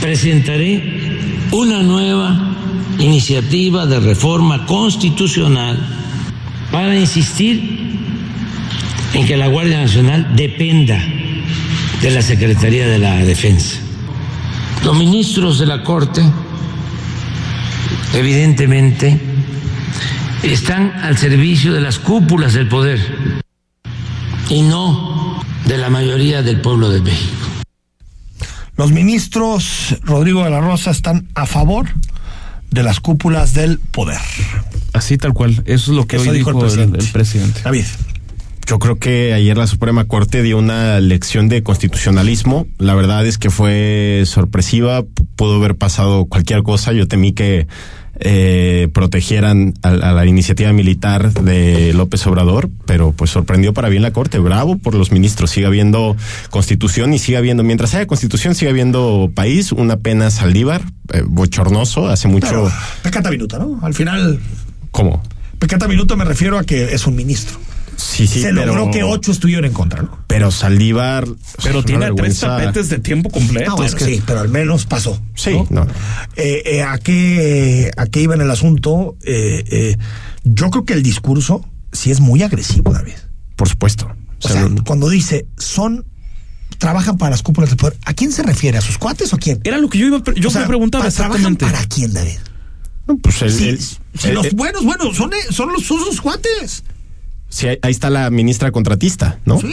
presentaré una nueva iniciativa de reforma constitucional para insistir en que la Guardia Nacional dependa de la Secretaría de la Defensa. Los ministros de la Corte, evidentemente, están al servicio de las cúpulas del poder y no de la mayoría del pueblo de México. Los ministros Rodrigo de la Rosa están a favor de las cúpulas del poder. Así tal cual. Eso es lo que Eso hoy dijo dijo, el el, presidente. el presidente. David. Yo creo que ayer la Suprema Corte dio una lección de constitucionalismo. La verdad es que fue sorpresiva. Pudo haber pasado cualquier cosa. Yo temí que eh, protegieran a, a la iniciativa militar de López Obrador, pero pues sorprendió para bien la Corte. Bravo por los ministros. Sigue habiendo constitución y sigue habiendo, mientras haya constitución, sigue habiendo país. Una pena Saldívar, eh, bochornoso, hace mucho. Pero, pecata minuta, ¿no? Al final, ¿Cómo? pecata minuta me refiero a que es un ministro. Sí, sí, Se pero, logró que ocho estuvieron en contra, ¿no? Pero Saldívar. Pero tiene tres tapetes de tiempo completo. Ah, bueno, es que- sí, pero al menos pasó. Sí, ¿no? no. Eh, eh, ¿a, qué, ¿A qué iba en el asunto? Eh, eh, yo creo que el discurso sí es muy agresivo, David. Por supuesto. O sea, cuando dice, son, trabajan para las cúpulas del poder, ¿a quién se refiere? ¿A sus cuates o a quién? Era lo que yo iba, yo O sea, me preguntaba pa- ¿trabajan exactamente. para quién, David? No, pues el- Si, el- si el- los el- buenos, bueno, son, eh, son, los, son sus cuates. Sí, ahí- ahí está la ministra contratista, ¿no? Sí.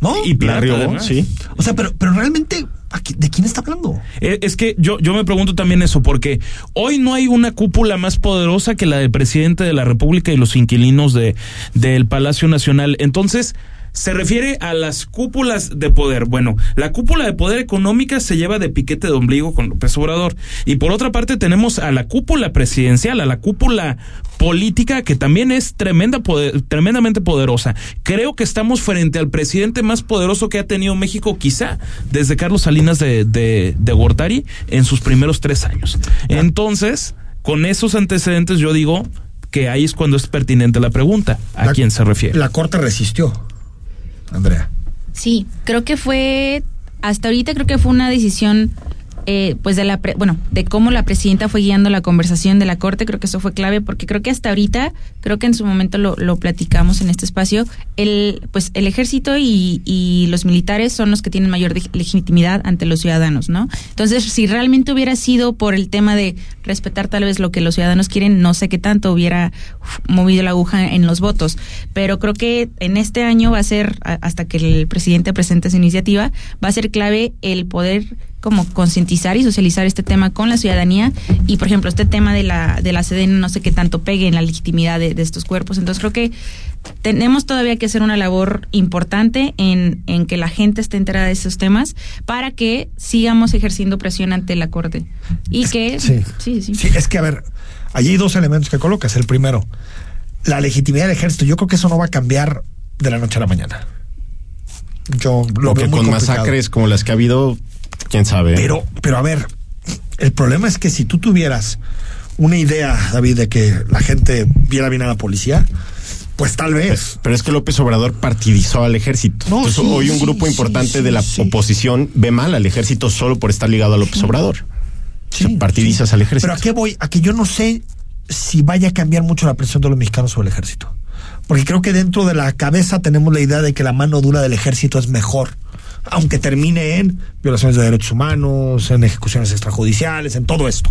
¿No? Y riogó, además. sí. O sea, pero, pero realmente, ¿a qui- ¿de quién está hablando? Eh, Es que yo, yo me pregunto también eso, porque hoy no hay una cúpula más poderosa que la del presidente de la República y los inquilinos de, del Palacio Nacional. Entonces, se refiere a las cúpulas de poder. Bueno, la cúpula de poder económica se lleva de piquete de ombligo con López Obrador. Y por otra parte tenemos a la cúpula presidencial, a la cúpula política que también es tremenda poder- tremendamente poderosa. Creo que estamos frente al presidente más poderoso que ha tenido México quizá desde Carlos Salinas de, de, de Gortari en sus primeros tres años. Entonces, con esos antecedentes yo digo que ahí es cuando es pertinente la pregunta. ¿A La- quién se refiere? La corte resistió, Andrea. Sí, creo que fue, hasta ahorita creo que fue una decisión, eh, pues de la, pre- bueno, de cómo la presidenta fue guiando la conversación de la corte, creo que eso fue clave, porque creo que hasta ahorita, creo que en su momento lo, lo platicamos en este espacio, el, pues el ejército y, y los militares son los que tienen mayor legitimidad ante los ciudadanos, ¿no? Entonces, si realmente hubiera sido por el tema de respetar tal vez lo que los ciudadanos quieren, no sé qué tanto hubiera movido la aguja en los votos, pero creo que en este año va a ser, hasta que el presidente presente esa iniciativa, va a ser clave el poder como concientizar y socializar este tema con la ciudadanía y por ejemplo este tema de la de la SEDEN no sé qué tanto pegue en la legitimidad de, de estos cuerpos entonces creo que tenemos todavía que hacer una labor importante en, en que la gente esté enterada de esos temas para que sigamos ejerciendo presión ante la corte y que Sí. sí, sí. Sí, es que a ver, allí hay dos elementos que colocas. El primero, la legitimidad del ejército. Yo creo que eso no va a cambiar de la noche a la mañana. Yo lo Lo veo que muy con complicado. masacres como las que ha habido, quién sabe. Pero, pero a ver, el problema es que si tú tuvieras una idea, David, de que la gente viera bien a la policía, pues tal vez. Pero es que López Obrador partidizó al ejército. No, Entonces, sí, hoy un grupo sí, importante sí, de la oposición ve mal al ejército solo por estar ligado a López Obrador. Sí, O sea, partidizas al ejército. Pero a qué voy? A que yo no sé si vaya a cambiar mucho la presión de los mexicanos sobre el ejército. Porque creo que dentro de la cabeza tenemos la idea de que la mano dura del ejército es mejor. Aunque termine en violaciones de derechos humanos, en ejecuciones extrajudiciales, en todo esto.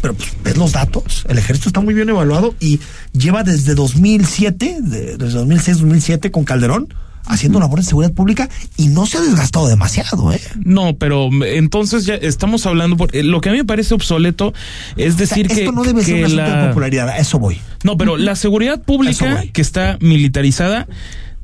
Pero pues, ves los datos. El ejército está muy bien evaluado y lleva desde 2007, de- desde 2006-2007 con Calderón, haciendo labor de seguridad pública y no se ha desgastado demasiado, ¿eh? No, pero mm, entonces ya estamos hablando por eh, lo que a mí me parece obsoleto es O sea, decir que esto no debe ser un asunto de la popularidad, a eso voy. No, pero la seguridad pública que está militarizada,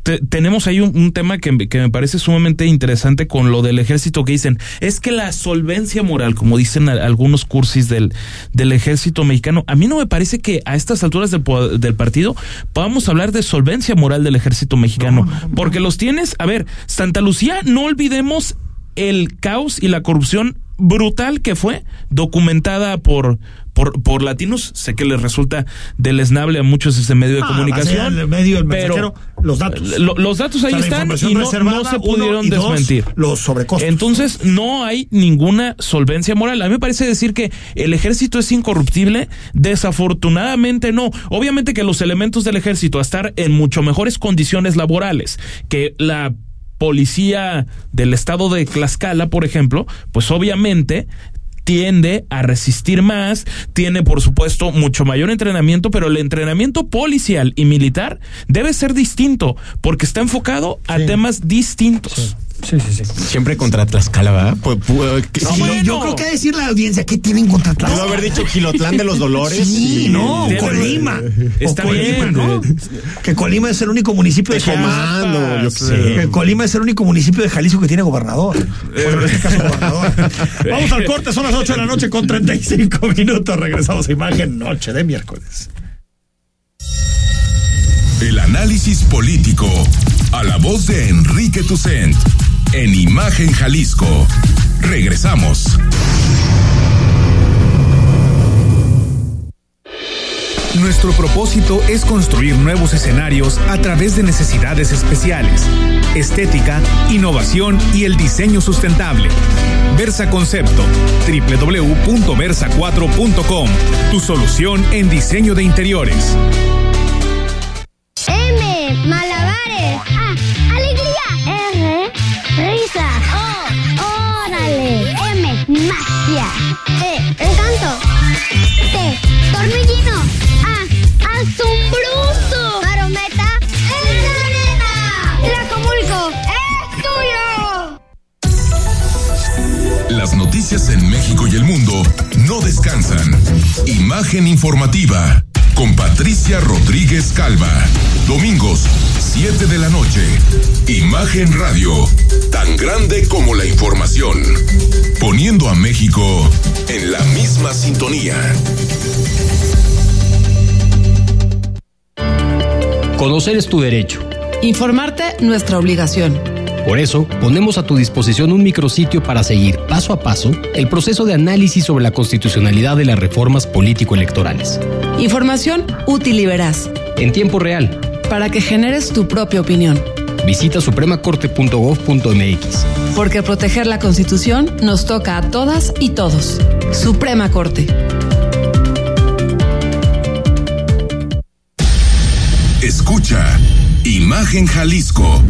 te- tenemos ahí un, un tema que, me- que me parece sumamente interesante con lo del ejército que dicen, es que la solvencia moral, como dicen a- algunos cursis del, del ejército mexicano, a mí no me parece que a estas alturas del, del partido podamos hablar de solvencia moral del ejército mexicano, porque los tienes, a ver, Santa Lucía, no olvidemos el caos y la corrupción brutal que fue, documentada por, por, por latinos. Sé que les resulta deleznable a muchos ese medio de Ah, comunicación. el medio, el pero los datos. lo- los datos O ahí sea, están y no, se pudieron dos, desmentir. los sobrecostos. Entonces, no hay ninguna solvencia moral. A mí me parece decir que el ejército es incorruptible. Desafortunadamente no. Obviamente que los elementos del ejército a estar en mucho mejores condiciones laborales que la policía del estado de Tlaxcala, por ejemplo, pues obviamente tiende a resistir más, tiene por supuesto mucho mayor entrenamiento, pero el entrenamiento policial y militar debe ser distinto porque está enfocado a temas distintos. Sí, sí, sí. Siempre contra Tlaxcala, ¿verdad? Que- Sí, yo creo que que decirle a la audiencia qué tienen contra Pudo Tlaxcala. haber dicho Gilotlán de los Dolores. Sí, y- no, Colima. Está O Colima, bien. ¿no? Que Colima es el único municipio de Tecomando, Jalisco. yo qué sé. Que Colima es el único municipio de Jalisco que tiene gobernador. Bueno, en este caso gobernador. Vamos al corte, son las 8 de la noche con 35 minutos. Regresamos a imagen noche de miércoles. El análisis político. A la voz de Enrique Tucent. En Imagen Jalisco. Regresamos. Nuestro propósito es construir nuevos escenarios a través de necesidades especiales, estética, innovación y el diseño sustentable. Versa Concepto, www.versa4.com, tu solución en diseño de interiores. Magia. E, encanto. T, torbellino. A, asombroso. Marometa. ¡El! Tlacomulco, es tuyo. Las noticias en México y el mundo no descansan. Imagen informativa con Patricia Rodríguez Calva. Domingos, 7 de la noche. Imagen Radio, tan grande como la información. Poniendo a México en la misma sintonía. Conocer es tu derecho. Informarte, nuestra obligación. Por eso, ponemos a tu disposición un micrositio para seguir paso a paso el proceso de análisis sobre la constitucionalidad de las reformas político-electorales. Información útil y veraz, En tiempo real, para que generes tu propia opinión. visita supremacorte.gov.mx. Porque proteger la Constitución nos toca a todas y todos. Suprema Corte. Escucha Imagen Jalisco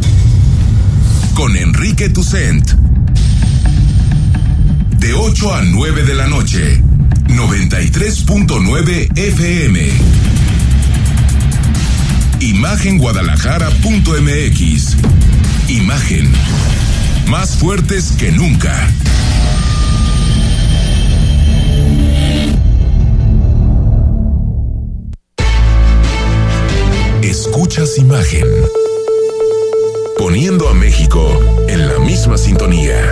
con Enrique Tucent. De 8 a 9 de la noche, 93.9 FM. Imagenguadalajara.mx. Imagen. Más fuertes que nunca. Escuchas imagen. Poniendo a México en la misma sintonía.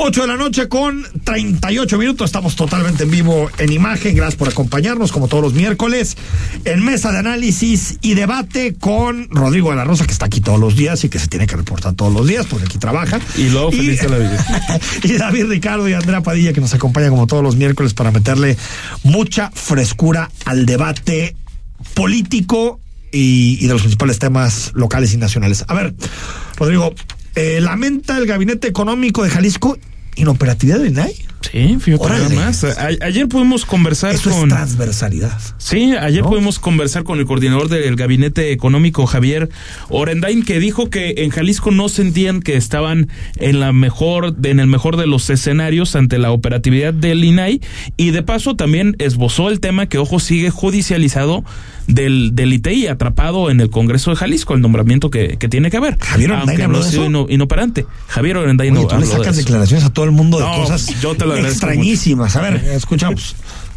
8 de la noche con 38 minutos. Estamos totalmente en vivo en imagen. Gracias por acompañarnos, como todos los miércoles, en mesa de análisis y debate con Rodrigo de la Rosa, que está aquí todos los días y que se tiene que reportar todos los días porque aquí trabaja. Y luego feliz de la vida. y David Ricardo y Andrea Padilla, que nos acompaña como todos los miércoles para meterle mucha frescura al debate político y, y de los principales temas locales y nacionales. A ver, Rodrigo, eh, lamenta el Gabinete Económico de Jalisco inoperatividad de INAI. Sí, fíjate nada más. A- ayer pudimos conversar Eso con. es transversalidad. Sí, ayer ¿No? pudimos conversar con el coordinador del gabinete económico, Javier Orendain, que dijo que en Jalisco no sentían que estaban en la mejor, en el mejor de los escenarios ante la operatividad del INAI y de paso también esbozó el tema que ojo sigue judicializado del, del ITI atrapado en el Congreso de Jalisco, el nombramiento que, que tiene que haber. ¿Javier Orendain habló no de eso? ino- inoperante. Javier Orendain Oye, no tú le habló de sacas declaraciones a todo el mundo de No, cosas yo te lo agradezco extrañísimas. A ver, escuchamos.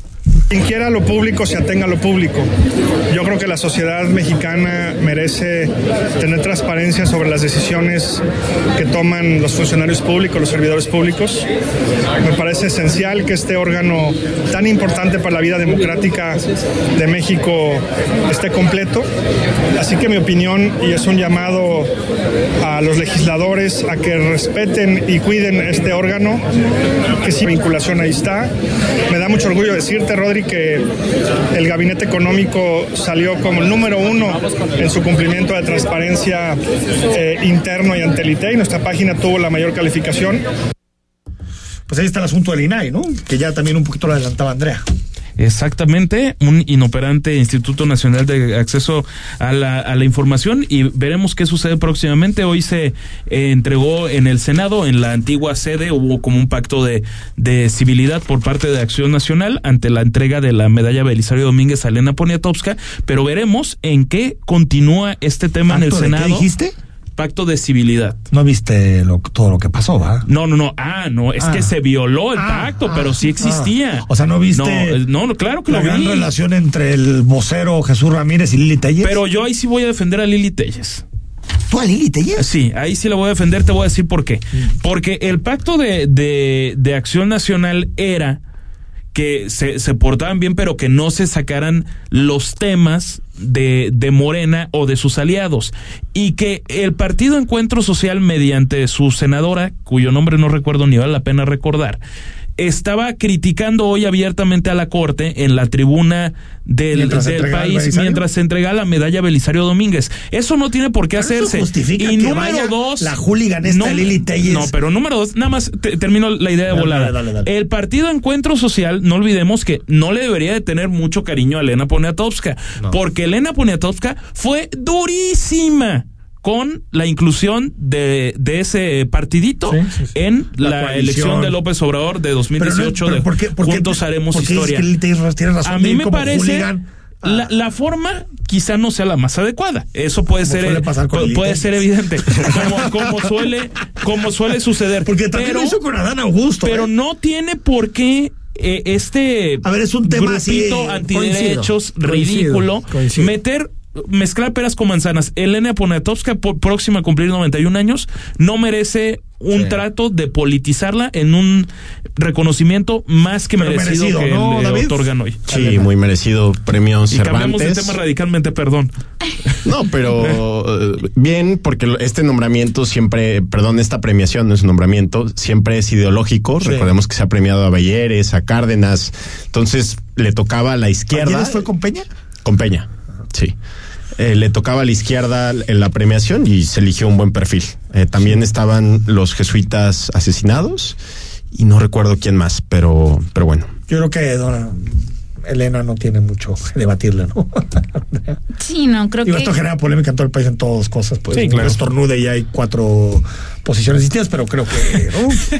Quien quiera lo público se atenga a lo público. Yo creo que la sociedad mexicana merece tener transparencia sobre las decisiones que toman los funcionarios públicos, los servidores públicos. Me parece esencial que este órgano tan importante para la vida democrática de México esté completo. Así que mi opinión, y es un llamado a los legisladores a que respeten y cuiden este órgano, que sin vinculación ahí está. Me da mucho orgullo decirte, Rodri, que el gabinete económico salió como el número uno en su cumplimiento de transparencia eh, interno y ante el ITEI. Nuestra página tuvo la mayor calificación. Pues ahí está el asunto del INAI, ¿no? Que ya también un poquito lo adelantaba Andrea. Exactamente, un inoperante Instituto Nacional de Acceso a la, a la Información y veremos qué sucede próximamente. Hoy se eh, entregó en el Senado, en la antigua sede, hubo como un pacto de, de civilidad por parte de Acción Nacional ante la entrega de la medalla Belisario Domínguez a Elena Poniatowska, pero veremos en qué continúa este tema en el ¿Pacto de qué Senado. dijiste? Pacto de civilidad. No viste lo- todo lo que pasó, ¿va? No, no, no. Ah, no, es Ah. que se violó el Ah, pacto, ah, pero sí existía. ah. O sea, ¿no viste No, no, claro que la lo gran vi. relación entre el vocero Jesús Ramírez y Lili Telles? Pero yo ahí sí voy a defender a Lili Telles. ¿Tú a Lili Telles? Sí, ahí sí la voy a defender, te voy a decir por qué. Porque el pacto de, de, de acción nacional era que se, se portaban bien, pero que no se sacaran los temas de, de Morena o de sus aliados. Y que el Partido Encuentro Social, mediante su senadora, cuyo nombre no recuerdo ni vale la pena recordar, estaba criticando hoy abiertamente a la Corte en la tribuna del, Mientras del país mientras se entrega la medalla Belisario Domínguez. Eso no tiene por qué Pero eso hacerse. justifica y que número vaya dos, la hooligan esta de Lili Telles. No, pero número dos, nada más te- termino la idea de Dale, volada. dale, dale, dale. El partido Encuentro Social, no olvidemos que no le debería de tener mucho cariño a Elena Poniatowska, porque Elena Poniatowska fue durísima con la inclusión de, de ese partidito en La elección de López Obrador de 2018 pero de ¿por qué- por qué- Juntos Haremos por qué dices Historia. que Lili Telles tiene razón A mí me parece hooligan? la, la forma quizá no sea la más adecuada. Eso puede Como ser pasar con Lili puede ser evidente, como, como suele como suele suceder. Porque también pero, lo hizo con Adán Augusto. pero ¿eh? no tiene por qué eh, este A ver, es un tema así, grupito antiderechos coincido, ridículo coincido. meter mezclar peras con manzanas. Elena Poniatowska, por- próxima a cumplir 91 años, no merece un Sí. trato de politizarla en un reconocimiento más que Pero merecido, merecido, que ¿no, le David? otorgan hoy. Sí, muy merecido premio Y cambiamos de Cervantes. tema radicalmente, perdón. No, pero eh, bien, porque este nombramiento siempre, perdón, esta premiación no es un nombramiento, siempre es ideológico. Sí. Recordemos que se ha premiado a Balleres, a Cárdenas, entonces le tocaba a la izquierda. ¿Ayer fue con Peña? Con Peña, sí. Eh, le tocaba a la izquierda en la premiación y se eligió un buen perfil. Eh, también estaban los jesuitas asesinados y no recuerdo quién más, pero, pero bueno. Yo creo que dona Elena no tiene mucho que debatirle, ¿no? Sí, no, creo Digo, que. esto genera polémica en todo el país en todas cosas. Pues Sí, claro. estornude y hay cuatro posiciones distintas, pero creo que ¿no?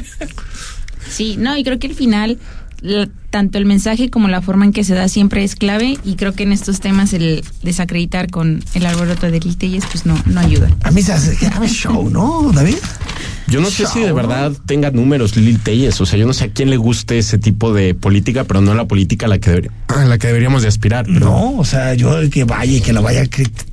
Sí, no, y creo que al final, la- tanto el mensaje como la forma en que se da siempre es clave, y creo que en estos temas el desacreditar con el alboroto de Telles pues no, no ayuda. a mí se hace que show, ¿no, David? Yo no sé si de verdad tenga números Lil Telles, o sea, yo no sé a quién le guste ese tipo de política, pero no la política a la que, debería- a la que deberíamos de aspirar. pero- No, o sea, yo que vaya y que lo vaya a crit-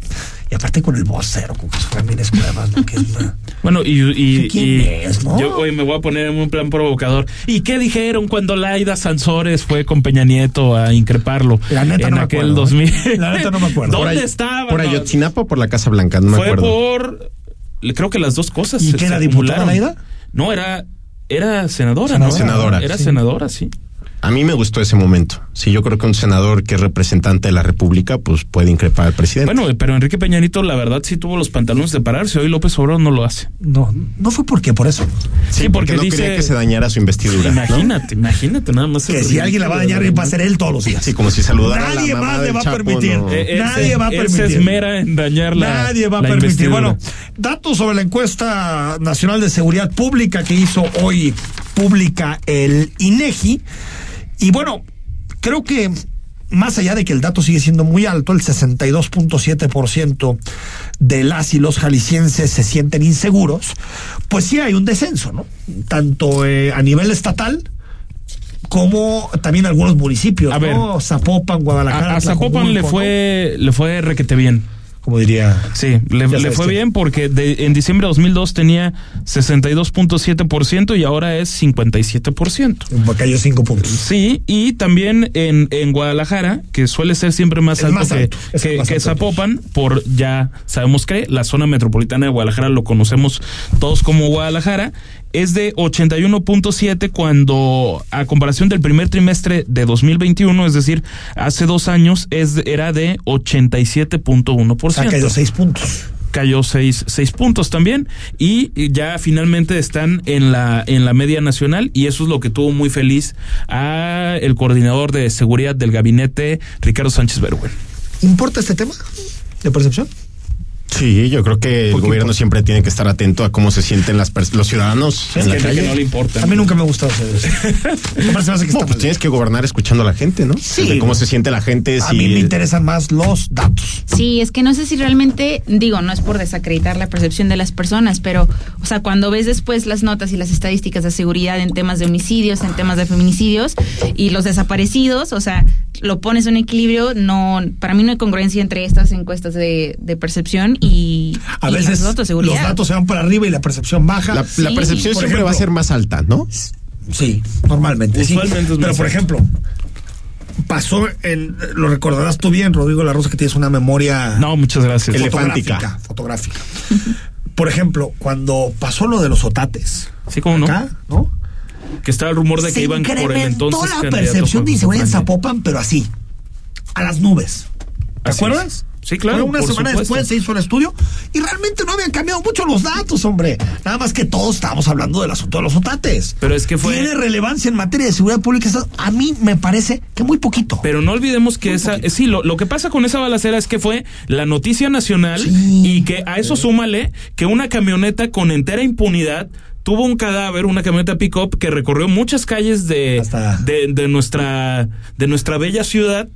Y aparte con el vocero, con Jesús Ramírez Cuevas, ¿no? Que es una- Bueno, y, y, ¿Quién y es, no? yo hoy me voy a poner en un plan provocador. ¿Y qué dijeron cuando Laida Sansores fue con Peña Nieto a increparlo La neta en no me aquel acuerdo, 2000? ¿eh? La neta no me acuerdo. ¿Dónde Por estaba? ¿Por Ayotzinapa o por la Casa Blanca? No me fue acuerdo. por creo que las dos cosas. ¿Y qué era, diputada. Laida? No, era era senadora, Senadora. ¿no? Senadora, Era sí. senadora, sí. A mí me gustó ese momento. Sí, yo creo que un senador que es representante de la República, pues puede increpar al presidente. Bueno, pero Enrique Peñanito, la verdad, sí tuvo los pantalones de pararse. Hoy López Obrador no lo hace. No, no fue porque por eso. Sí, porque, no dice quería que se dañara su investidura. ¿no? Imagínate, imagínate nada más. Que si alguien la va a dañar, va a ser él todos los días. Sí, como si saludara a Nadie la mamá más le va a permitir. no. Eh, él Nadie se- va a él se permitir. esmera en dañar la Nadie va a la permitir. investidura. Bueno, datos sobre la encuesta nacional de seguridad pública que hizo hoy pública el INEGI. Y bueno, creo que más allá de que el dato sigue siendo muy alto, el 62.7% de las y los jaliscienses se sienten inseguros, pues sí hay un descenso, ¿no? Tanto eh, a nivel estatal como también algunos municipios, A ver. ¿no? Zapopan, Guadalajara. A, a Zapopan le fue, le fue requete bien. Como diría. Sí, le, le fue bien porque de- en diciembre de 2002 tenía 62.7% y ahora es 57%. Cayó cinco puntos. Sí, y también en, en Guadalajara, que suele ser siempre más alto, más que, es que, más que alto. Zapopan, por ya sabemos que la zona metropolitana de Guadalajara lo conocemos todos como Guadalajara, es de 81.7 cuando a comparación del primer trimestre de 2021, es decir, hace dos años, es, era de 87.1%. O sea, cayó seis puntos. cayó seis, seis puntos también y ya finalmente están en la en la media nacional y eso es lo que tuvo muy feliz a el coordinador de seguridad del gabinete Ricardo Sánchez Bergüen. ¿Importa este tema de percepción? Sí, yo creo que el gobierno siempre tiene que estar atento a cómo se sienten las los ciudadanos en la gente calle. que no le importa. A mí nunca me ha gustado hacer eso. Que No, pues tienes que gobernar escuchando a la gente, ¿no? Sí. De cómo se siente la gente. A si- mí me interesan más los datos. Sí, es que no sé si realmente, digo, no es por desacreditar la percepción de las personas, pero, o sea, cuando ves después las notas y las estadísticas de seguridad en temas de homicidios, en temas de feminicidios y los desaparecidos, o sea, lo pones en equilibrio, no, para mí no hay congruencia entre estas encuestas de, de percepción y, A y veces los datos se van para arriba y la percepción baja. la, percepción por siempre va a ser más alta, ¿no? Sí, normalmente. sí. Usualmente es Pero por ejemplo, pasó en, lo recordarás tú bien, Rodrigo La Rosa, que tienes una memoria No, muchas gracias. El- fotográfica. elefántica. fotográfica. Por ejemplo, cuando pasó lo de los otates, Sí, cómo no. acá, ¿no? Que estaba el rumor de Se que iban por el entonces la percepción de inseguridad en. Zapopan, pero así, a las nubes. ¿Te Así acuerdas? es. Sí, claro, Fue una semana supuesto. después se hizo el estudio y realmente no habían cambiado mucho los datos, hombre. Nada más que todos estábamos hablando del asunto de los otates. Pero es que fue- ¿Tiene relevancia en materia de seguridad pública? A mí me parece que muy poquito. Pero no olvidemos que esa, sí, lo, lo que pasa con esa balacera es que fue la noticia nacional Sí. y que a eso súmale que una camioneta con entera impunidad tuvo un cadáver, una camioneta pick-up que recorrió muchas calles de, de nuestra, de nuestra bella ciudad.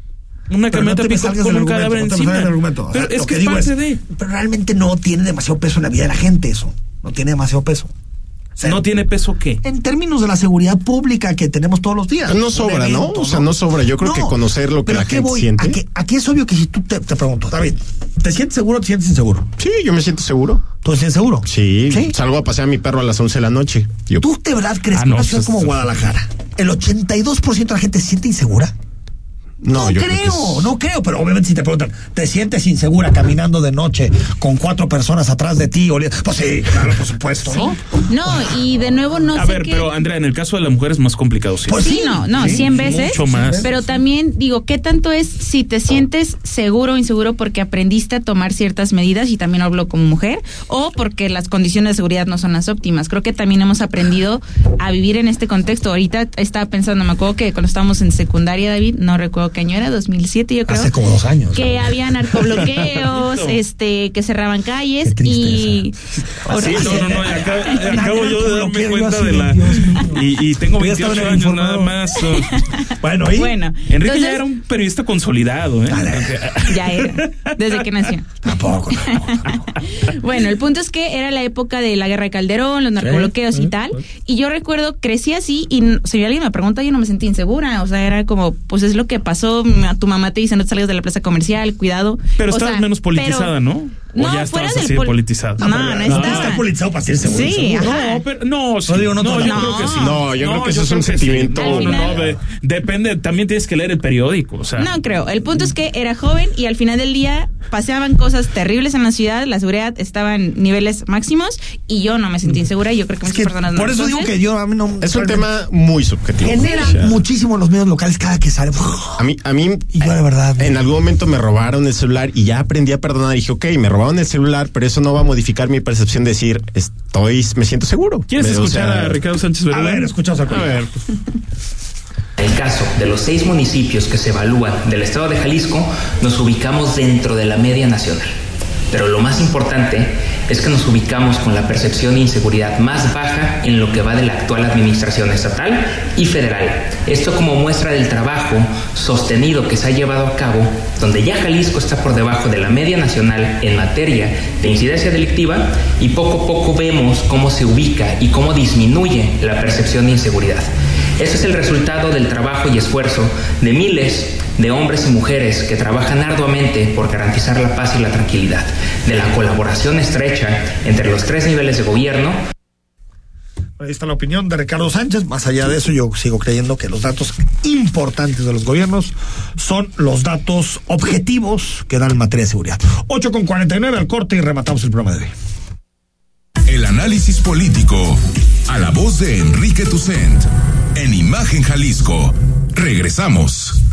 Una no camioneta pick-up salgas con un cadáver no encima. O Pero sea, es que, es parte de. Pero realmente no tiene demasiado peso en la vida de la gente eso. No tiene demasiado peso. O sea, No tiene peso qué. En términos de la seguridad pública que tenemos todos los días. No sobra, ¿no? O sea, no sobra. Yo creo que conocer lo que la ¿a qué gente voy? siente. ¿A qué- Aquí es obvio que si tú te, te pregunto, David, ¿te sientes seguro o te sientes inseguro? Sí, yo me siento seguro. ¿Tú te sientes seguro? Sí, ¿Sí? salgo a pasear a mi perro a las 11 de la noche. Yo, ¿Tú de verdad crees Ah, que no, una ciudad pues, como Guadalajara, el 82% de la gente se siente insegura? No, No, yo creo que creo, es- no creo, pero obviamente si te preguntan, ¿te sientes insegura caminando de noche con cuatro personas atrás de ti? Pues sí, claro, por supuesto, ¿no? No, y de nuevo no A sé ver, qué- pero Andrea, en el caso de la mujer es más complicado, sí. Pues sí, sí, no, no, sí, 100 veces. mucho más. Pero también digo, ¿qué tanto es si te sientes seguro o inseguro porque aprendiste a tomar ciertas medidas y también hablo como mujer o porque las condiciones de seguridad no son las óptimas? Creo que también hemos aprendido a vivir en este contexto. Ahorita estaba pensando, me acuerdo que cuando estábamos en secundaria, David, no recuerdo año era, 2007 yo creo. Hace como dos años. Que había narcobloqueos, este, que cerraban calles Qué y... Ah, Sí, no, no, no, y acabo, acabo yo de darme cuenta así, de la... Y, y tengo Yo ya estaba 28 en el años informado. nada más. Bueno, ¿y? Bueno, Enrique entonces, ya era un periodista consolidado, ¿eh? ya era, desde que nació. Tampoco, tampoco. Bueno, el punto es que era la época de la guerra de Calderón, los narcobloqueos y tal. Y yo recuerdo, crecí así y si alguien me pregunta, yo no me sentí insegura. O sea, era como, pues es lo que pasó. M- Tu mamá te dice, no te salgas de la plaza comercial, cuidado. Pero O sea, menos politizada, pero- ¿no? ¿O No, ya fuera estabas del así de pol- politizado? No, no No, está. está politizado para ser seguro. Sí, seguro. No, pero no, sí. No digo, no, no, yo no. creo que sí. No, yo creo que eso es un sentimiento. No, no, no, depende, también tienes que leer el periódico, o sea. No creo. El punto es que era joven y al final del día paseaban cosas terribles en la ciudad, la seguridad estaba en niveles máximos y yo no me sentí insegura y yo creo que Es muchas que personas no. por eso digo que yo a mí no. Es un tema muy subjetivo. Genera O sea, muchísimo en los medios locales cada que sale. A mí, a mí, Y yo de verdad. en algún momento me robaron el celular y ya aprendí a perdonar. Y dije, ok, me robaron el celular, pero eso no va a modificar mi percepción de decir, estoy, me siento seguro. ¿Quieres o escuchar sea, a Ricardo Sánchez A ver, escuchamos a A ver. En el caso de los seis municipios que se evalúan del estado de Jalisco, nos ubicamos dentro de la media nacional. Pero lo más importante es que nos ubicamos con la percepción de inseguridad más baja en lo que va de la actual administración estatal y federal. Esto como muestra del trabajo sostenido que se ha llevado a cabo, donde ya Jalisco está por debajo de la media nacional en materia de incidencia delictiva y poco a poco vemos cómo se ubica y cómo disminuye la percepción de inseguridad. Ese es el resultado del trabajo y esfuerzo de miles de hombres y mujeres que trabajan arduamente por garantizar la paz y la tranquilidad, de la colaboración estrecha entre los tres niveles de gobierno Ahí está la opinión de Ricardo Sánchez. Más allá de eso, yo sigo creyendo que los datos importantes de los gobiernos son los datos objetivos que dan en materia de seguridad. 8 con 49 al corte y rematamos el programa de hoy. El análisis político. A la voz de Enrique Tucent. En Imagen Jalisco. Regresamos.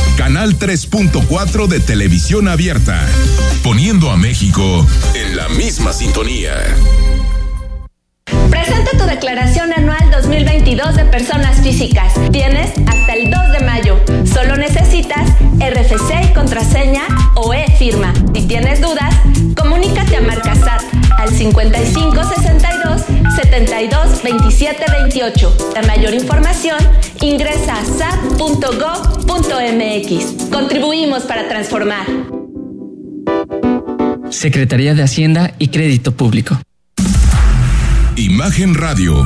Canal 3.4 de televisión abierta, poniendo a México en la misma sintonía. Presenta tu declaración anual 2022 de personas físicas. Tienes hasta el 2 de mayo. Solo necesitas RFC y contraseña o e-firma. Si tienes dudas, comunícate a Marcasat al 5562 72 27 28. La mayor información ingresa a sat.gov.mx. Contribuimos para transformar. Secretaría de Hacienda y Crédito Público. Imagen Radio,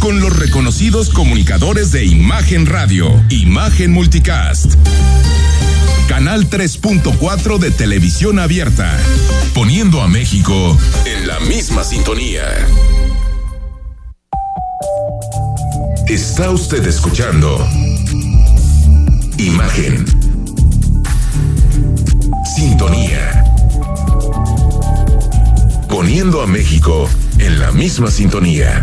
Con los reconocidos comunicadores de Imagen Radio, Imagen Multicast. Canal 3.4 de televisión abierta, poniendo a México en la misma sintonía. Está usted escuchando Imagen. Sintonía. Poniendo a México en la misma sintonía.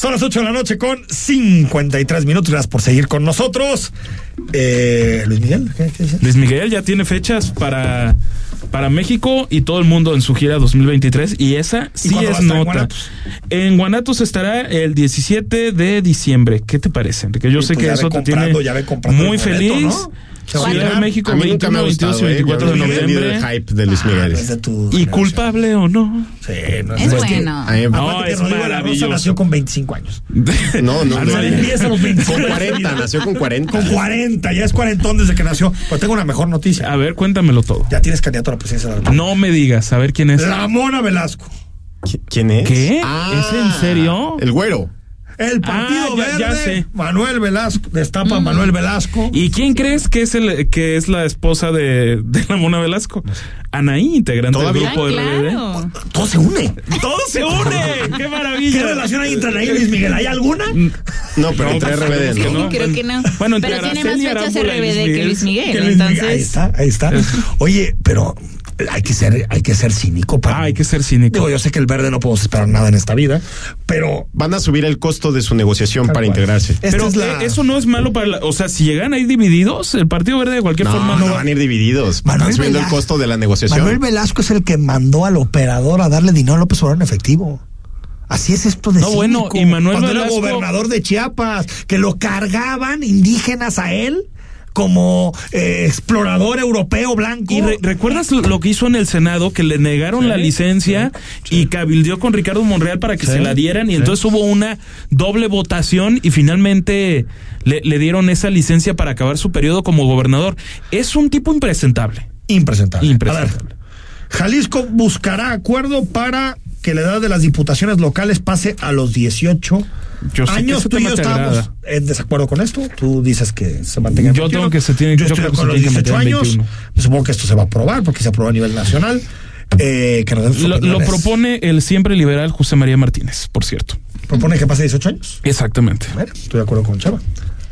Son las 8 de la noche con 53 minutos. Gracias por seguir con nosotros. Eh, Luis Miguel, ¿qué, qué? Luis Miguel ya tiene fechas para, para México y todo el mundo en su gira 2023 y esa sí es en nota. Guanatos? En Guanatos estará el 17 de diciembre. ¿Qué te parece, Enrique? Yo Sí, sé pues que eso te tiene ya ve muy boleto, feliz. ¿no? Ciudad de México, A mí nunca me ha 21, gustado, 22 y ¿eh? 24 de noviembre. el hype de Luis Miguel. Es de tu ¿Y culpable o no? Sí, no Es pues que- bueno. No, Aparte que es maravilloso. nació con 25 años. No, no, empieza a los 25. Con 40, nació con 40. Con 40, ya es cuarentón desde que nació. Pero tengo una mejor noticia. A ver, cuéntamelo todo. Ya tienes candidato a la presidencia de la República. No me digas, a ver quién es. La Mona Velasco. ¿Qui- ¿Quién es? ¿Qué? Ah, ¿Es en serio? El güero. El Partido Ah, ya- ya Verde. sé. Manuel Velasco. Destapa a Manuel Velasco. ¿Y quién crees que es el que es la esposa de, de la Mona Velasco? Anaí, integrante ¿Todavía? del grupo RBD. claro. Todo se une. ¡Todo se une! ¡Qué ¿Qué maravilla! relación hay entre Anaí y Luis Miguel? ¿Hay alguna? No, pero No, entre pues, RBD, que ¿no? no. Creo que no. Bueno, pero tiene más fechas RBD que. Luis Miguel. Que Luis Miguel. entonces, Ahí está, ahí está. Oye, pero hay que ser, hay que ser cínico para. Ah, hay que ser cínico. Digo, yo sé que el verde no podemos esperar nada en esta vida, pero Van a subir el costo de su negociación para cual. integrarse. Esta Pero es la- eh, eso no es malo para la, o sea, si llegan ahí divididos, el Partido Verde de cualquier No, forma no no va. van a ir divididos. Manuel Están subiendo el Velasco- costo de la negociación. Manuel Velasco es el que mandó al operador a darle dinero a López Obrador en efectivo. Así es esto de No, bueno, cínico. y Manuel Cuando era Velasco- gobernador de Chiapas, que lo cargaban indígenas a él como eh, explorador europeo blanco. ¿Y re- recuerdas lo- lo que hizo en el Senado? Que le negaron la licencia y cabildeó con Ricardo Monreal para que Sí, se la dieran y sí. entonces hubo una doble votación y finalmente le, le dieron esa licencia para acabar su periodo como gobernador. Es un tipo impresentable. Impresentable. Impresentable. A ver, Jalisco buscará acuerdo para que la edad de las diputaciones locales pase a los 18 Yo años. Tú y yo agrada. en desacuerdo con esto. Tú dices que se mantenga en Yo 21. tengo que se tiene- yo yo estoy a los tiene que 18 mantener en años. 21. Supongo que esto se va a aprobar porque se aprobó a nivel nacional. Eh, que nos Lo, lo propone el siempre liberal José María Martínez, por cierto. propone que pase 18 años. Exactamente. Bueno, estoy de acuerdo con Chava.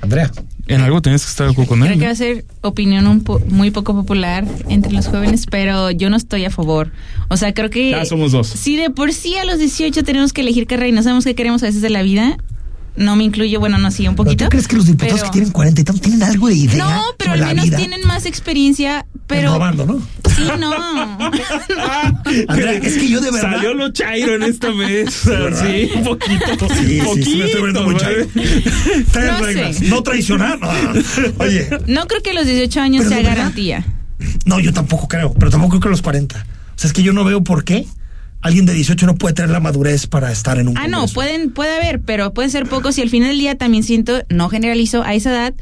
Andrea. En algo tienes que estar de acuerdo con Creo él. que ¿no? va a ser opinión un po- muy poco popular entre los jóvenes, pero yo no estoy a favor. O sea, creo que... Ya somos dos. Si de por sí a los 18 tenemos que elegir carrera y no sabemos qué queremos a veces de la vida, no me incluyo, bueno, no, sí, un ¿Pero poquito. ¿Tú crees que los diputados pero- que tienen 40 y tantos tienen algo de idea? No, pero al menos vida? tienen más experiencia, pero... Robando, ¿no? Sí, no. Andrea, es que yo de verdad. Salió lo chairo en esta mesa. sí, un poquito. Sí, sí, me estoy volviendo muy poquito. Tres No reglas. sé. No traicionar. No. Oye, No creo que los 18 años Pero sea garantía. no, yo tampoco creo, pero tampoco creo que los 40. O sea, es que yo no veo por qué alguien de 18 no puede tener la madurez para estar en un Ah, no, pueden, puede haber, pero pueden ser pocos y al final del día también siento, no generalizo, a esa edad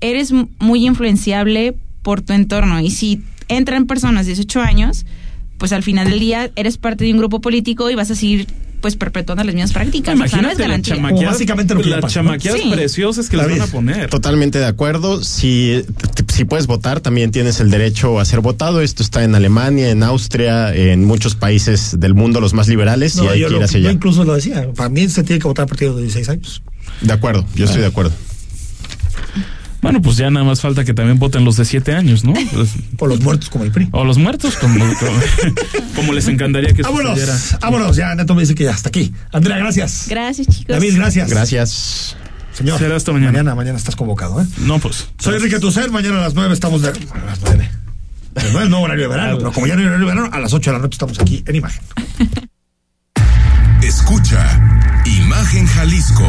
eres muy influenciable por tu entorno y si entran personas de 18 años, pues al final del día eres parte de un grupo político y vas a seguir pues perpetuando las mismas prácticas. o sea, no es Imagínate garantía. Como chamaqueadas, básicamente lo que las chamaqueadas Sí. preciosas que les van a poner. Totalmente de acuerdo. Si, si puedes votar, también tienes el derecho a ser votado. Esto está en Alemania, en Austria, en muchos países del mundo, los más liberales, y hay yo, que ir lo- hacia yo allá. incluso lo decía. Para mí se tiene que votar a partir de los 16 años. De acuerdo, yo estoy de acuerdo. Bueno, pues ya nada más falta que también voten los de siete años, ¿no? Pues- Por los muertos como el PRI. o los muertos, como, como, como les encantaría que Vámonos, sucediera. vámonos. Ya Neto me dice que ya hasta aquí. Andrea, gracias. Gracias, chicos. David, gracias. Gracias. Señor. Será hasta mañana. Mañana, mañana estás convocado, ¿eh? No, pues. Soy Enrique Tucel, mañana a las 9 estamos de. A las 9. No es nuevo horario de verano, pero como ya no hay horario de verano, a las 8 de la noche estamos aquí en imagen. Escucha Imagen Jalisco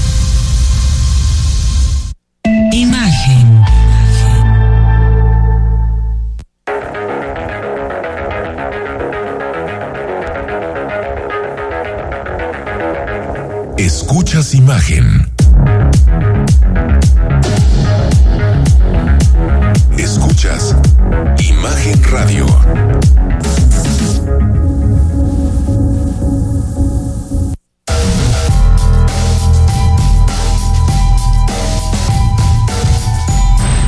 Escuchas imagen. Escuchas Imagen Radio.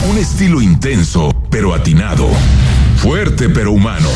Un estilo intenso pero atinado. Fuerte pero humano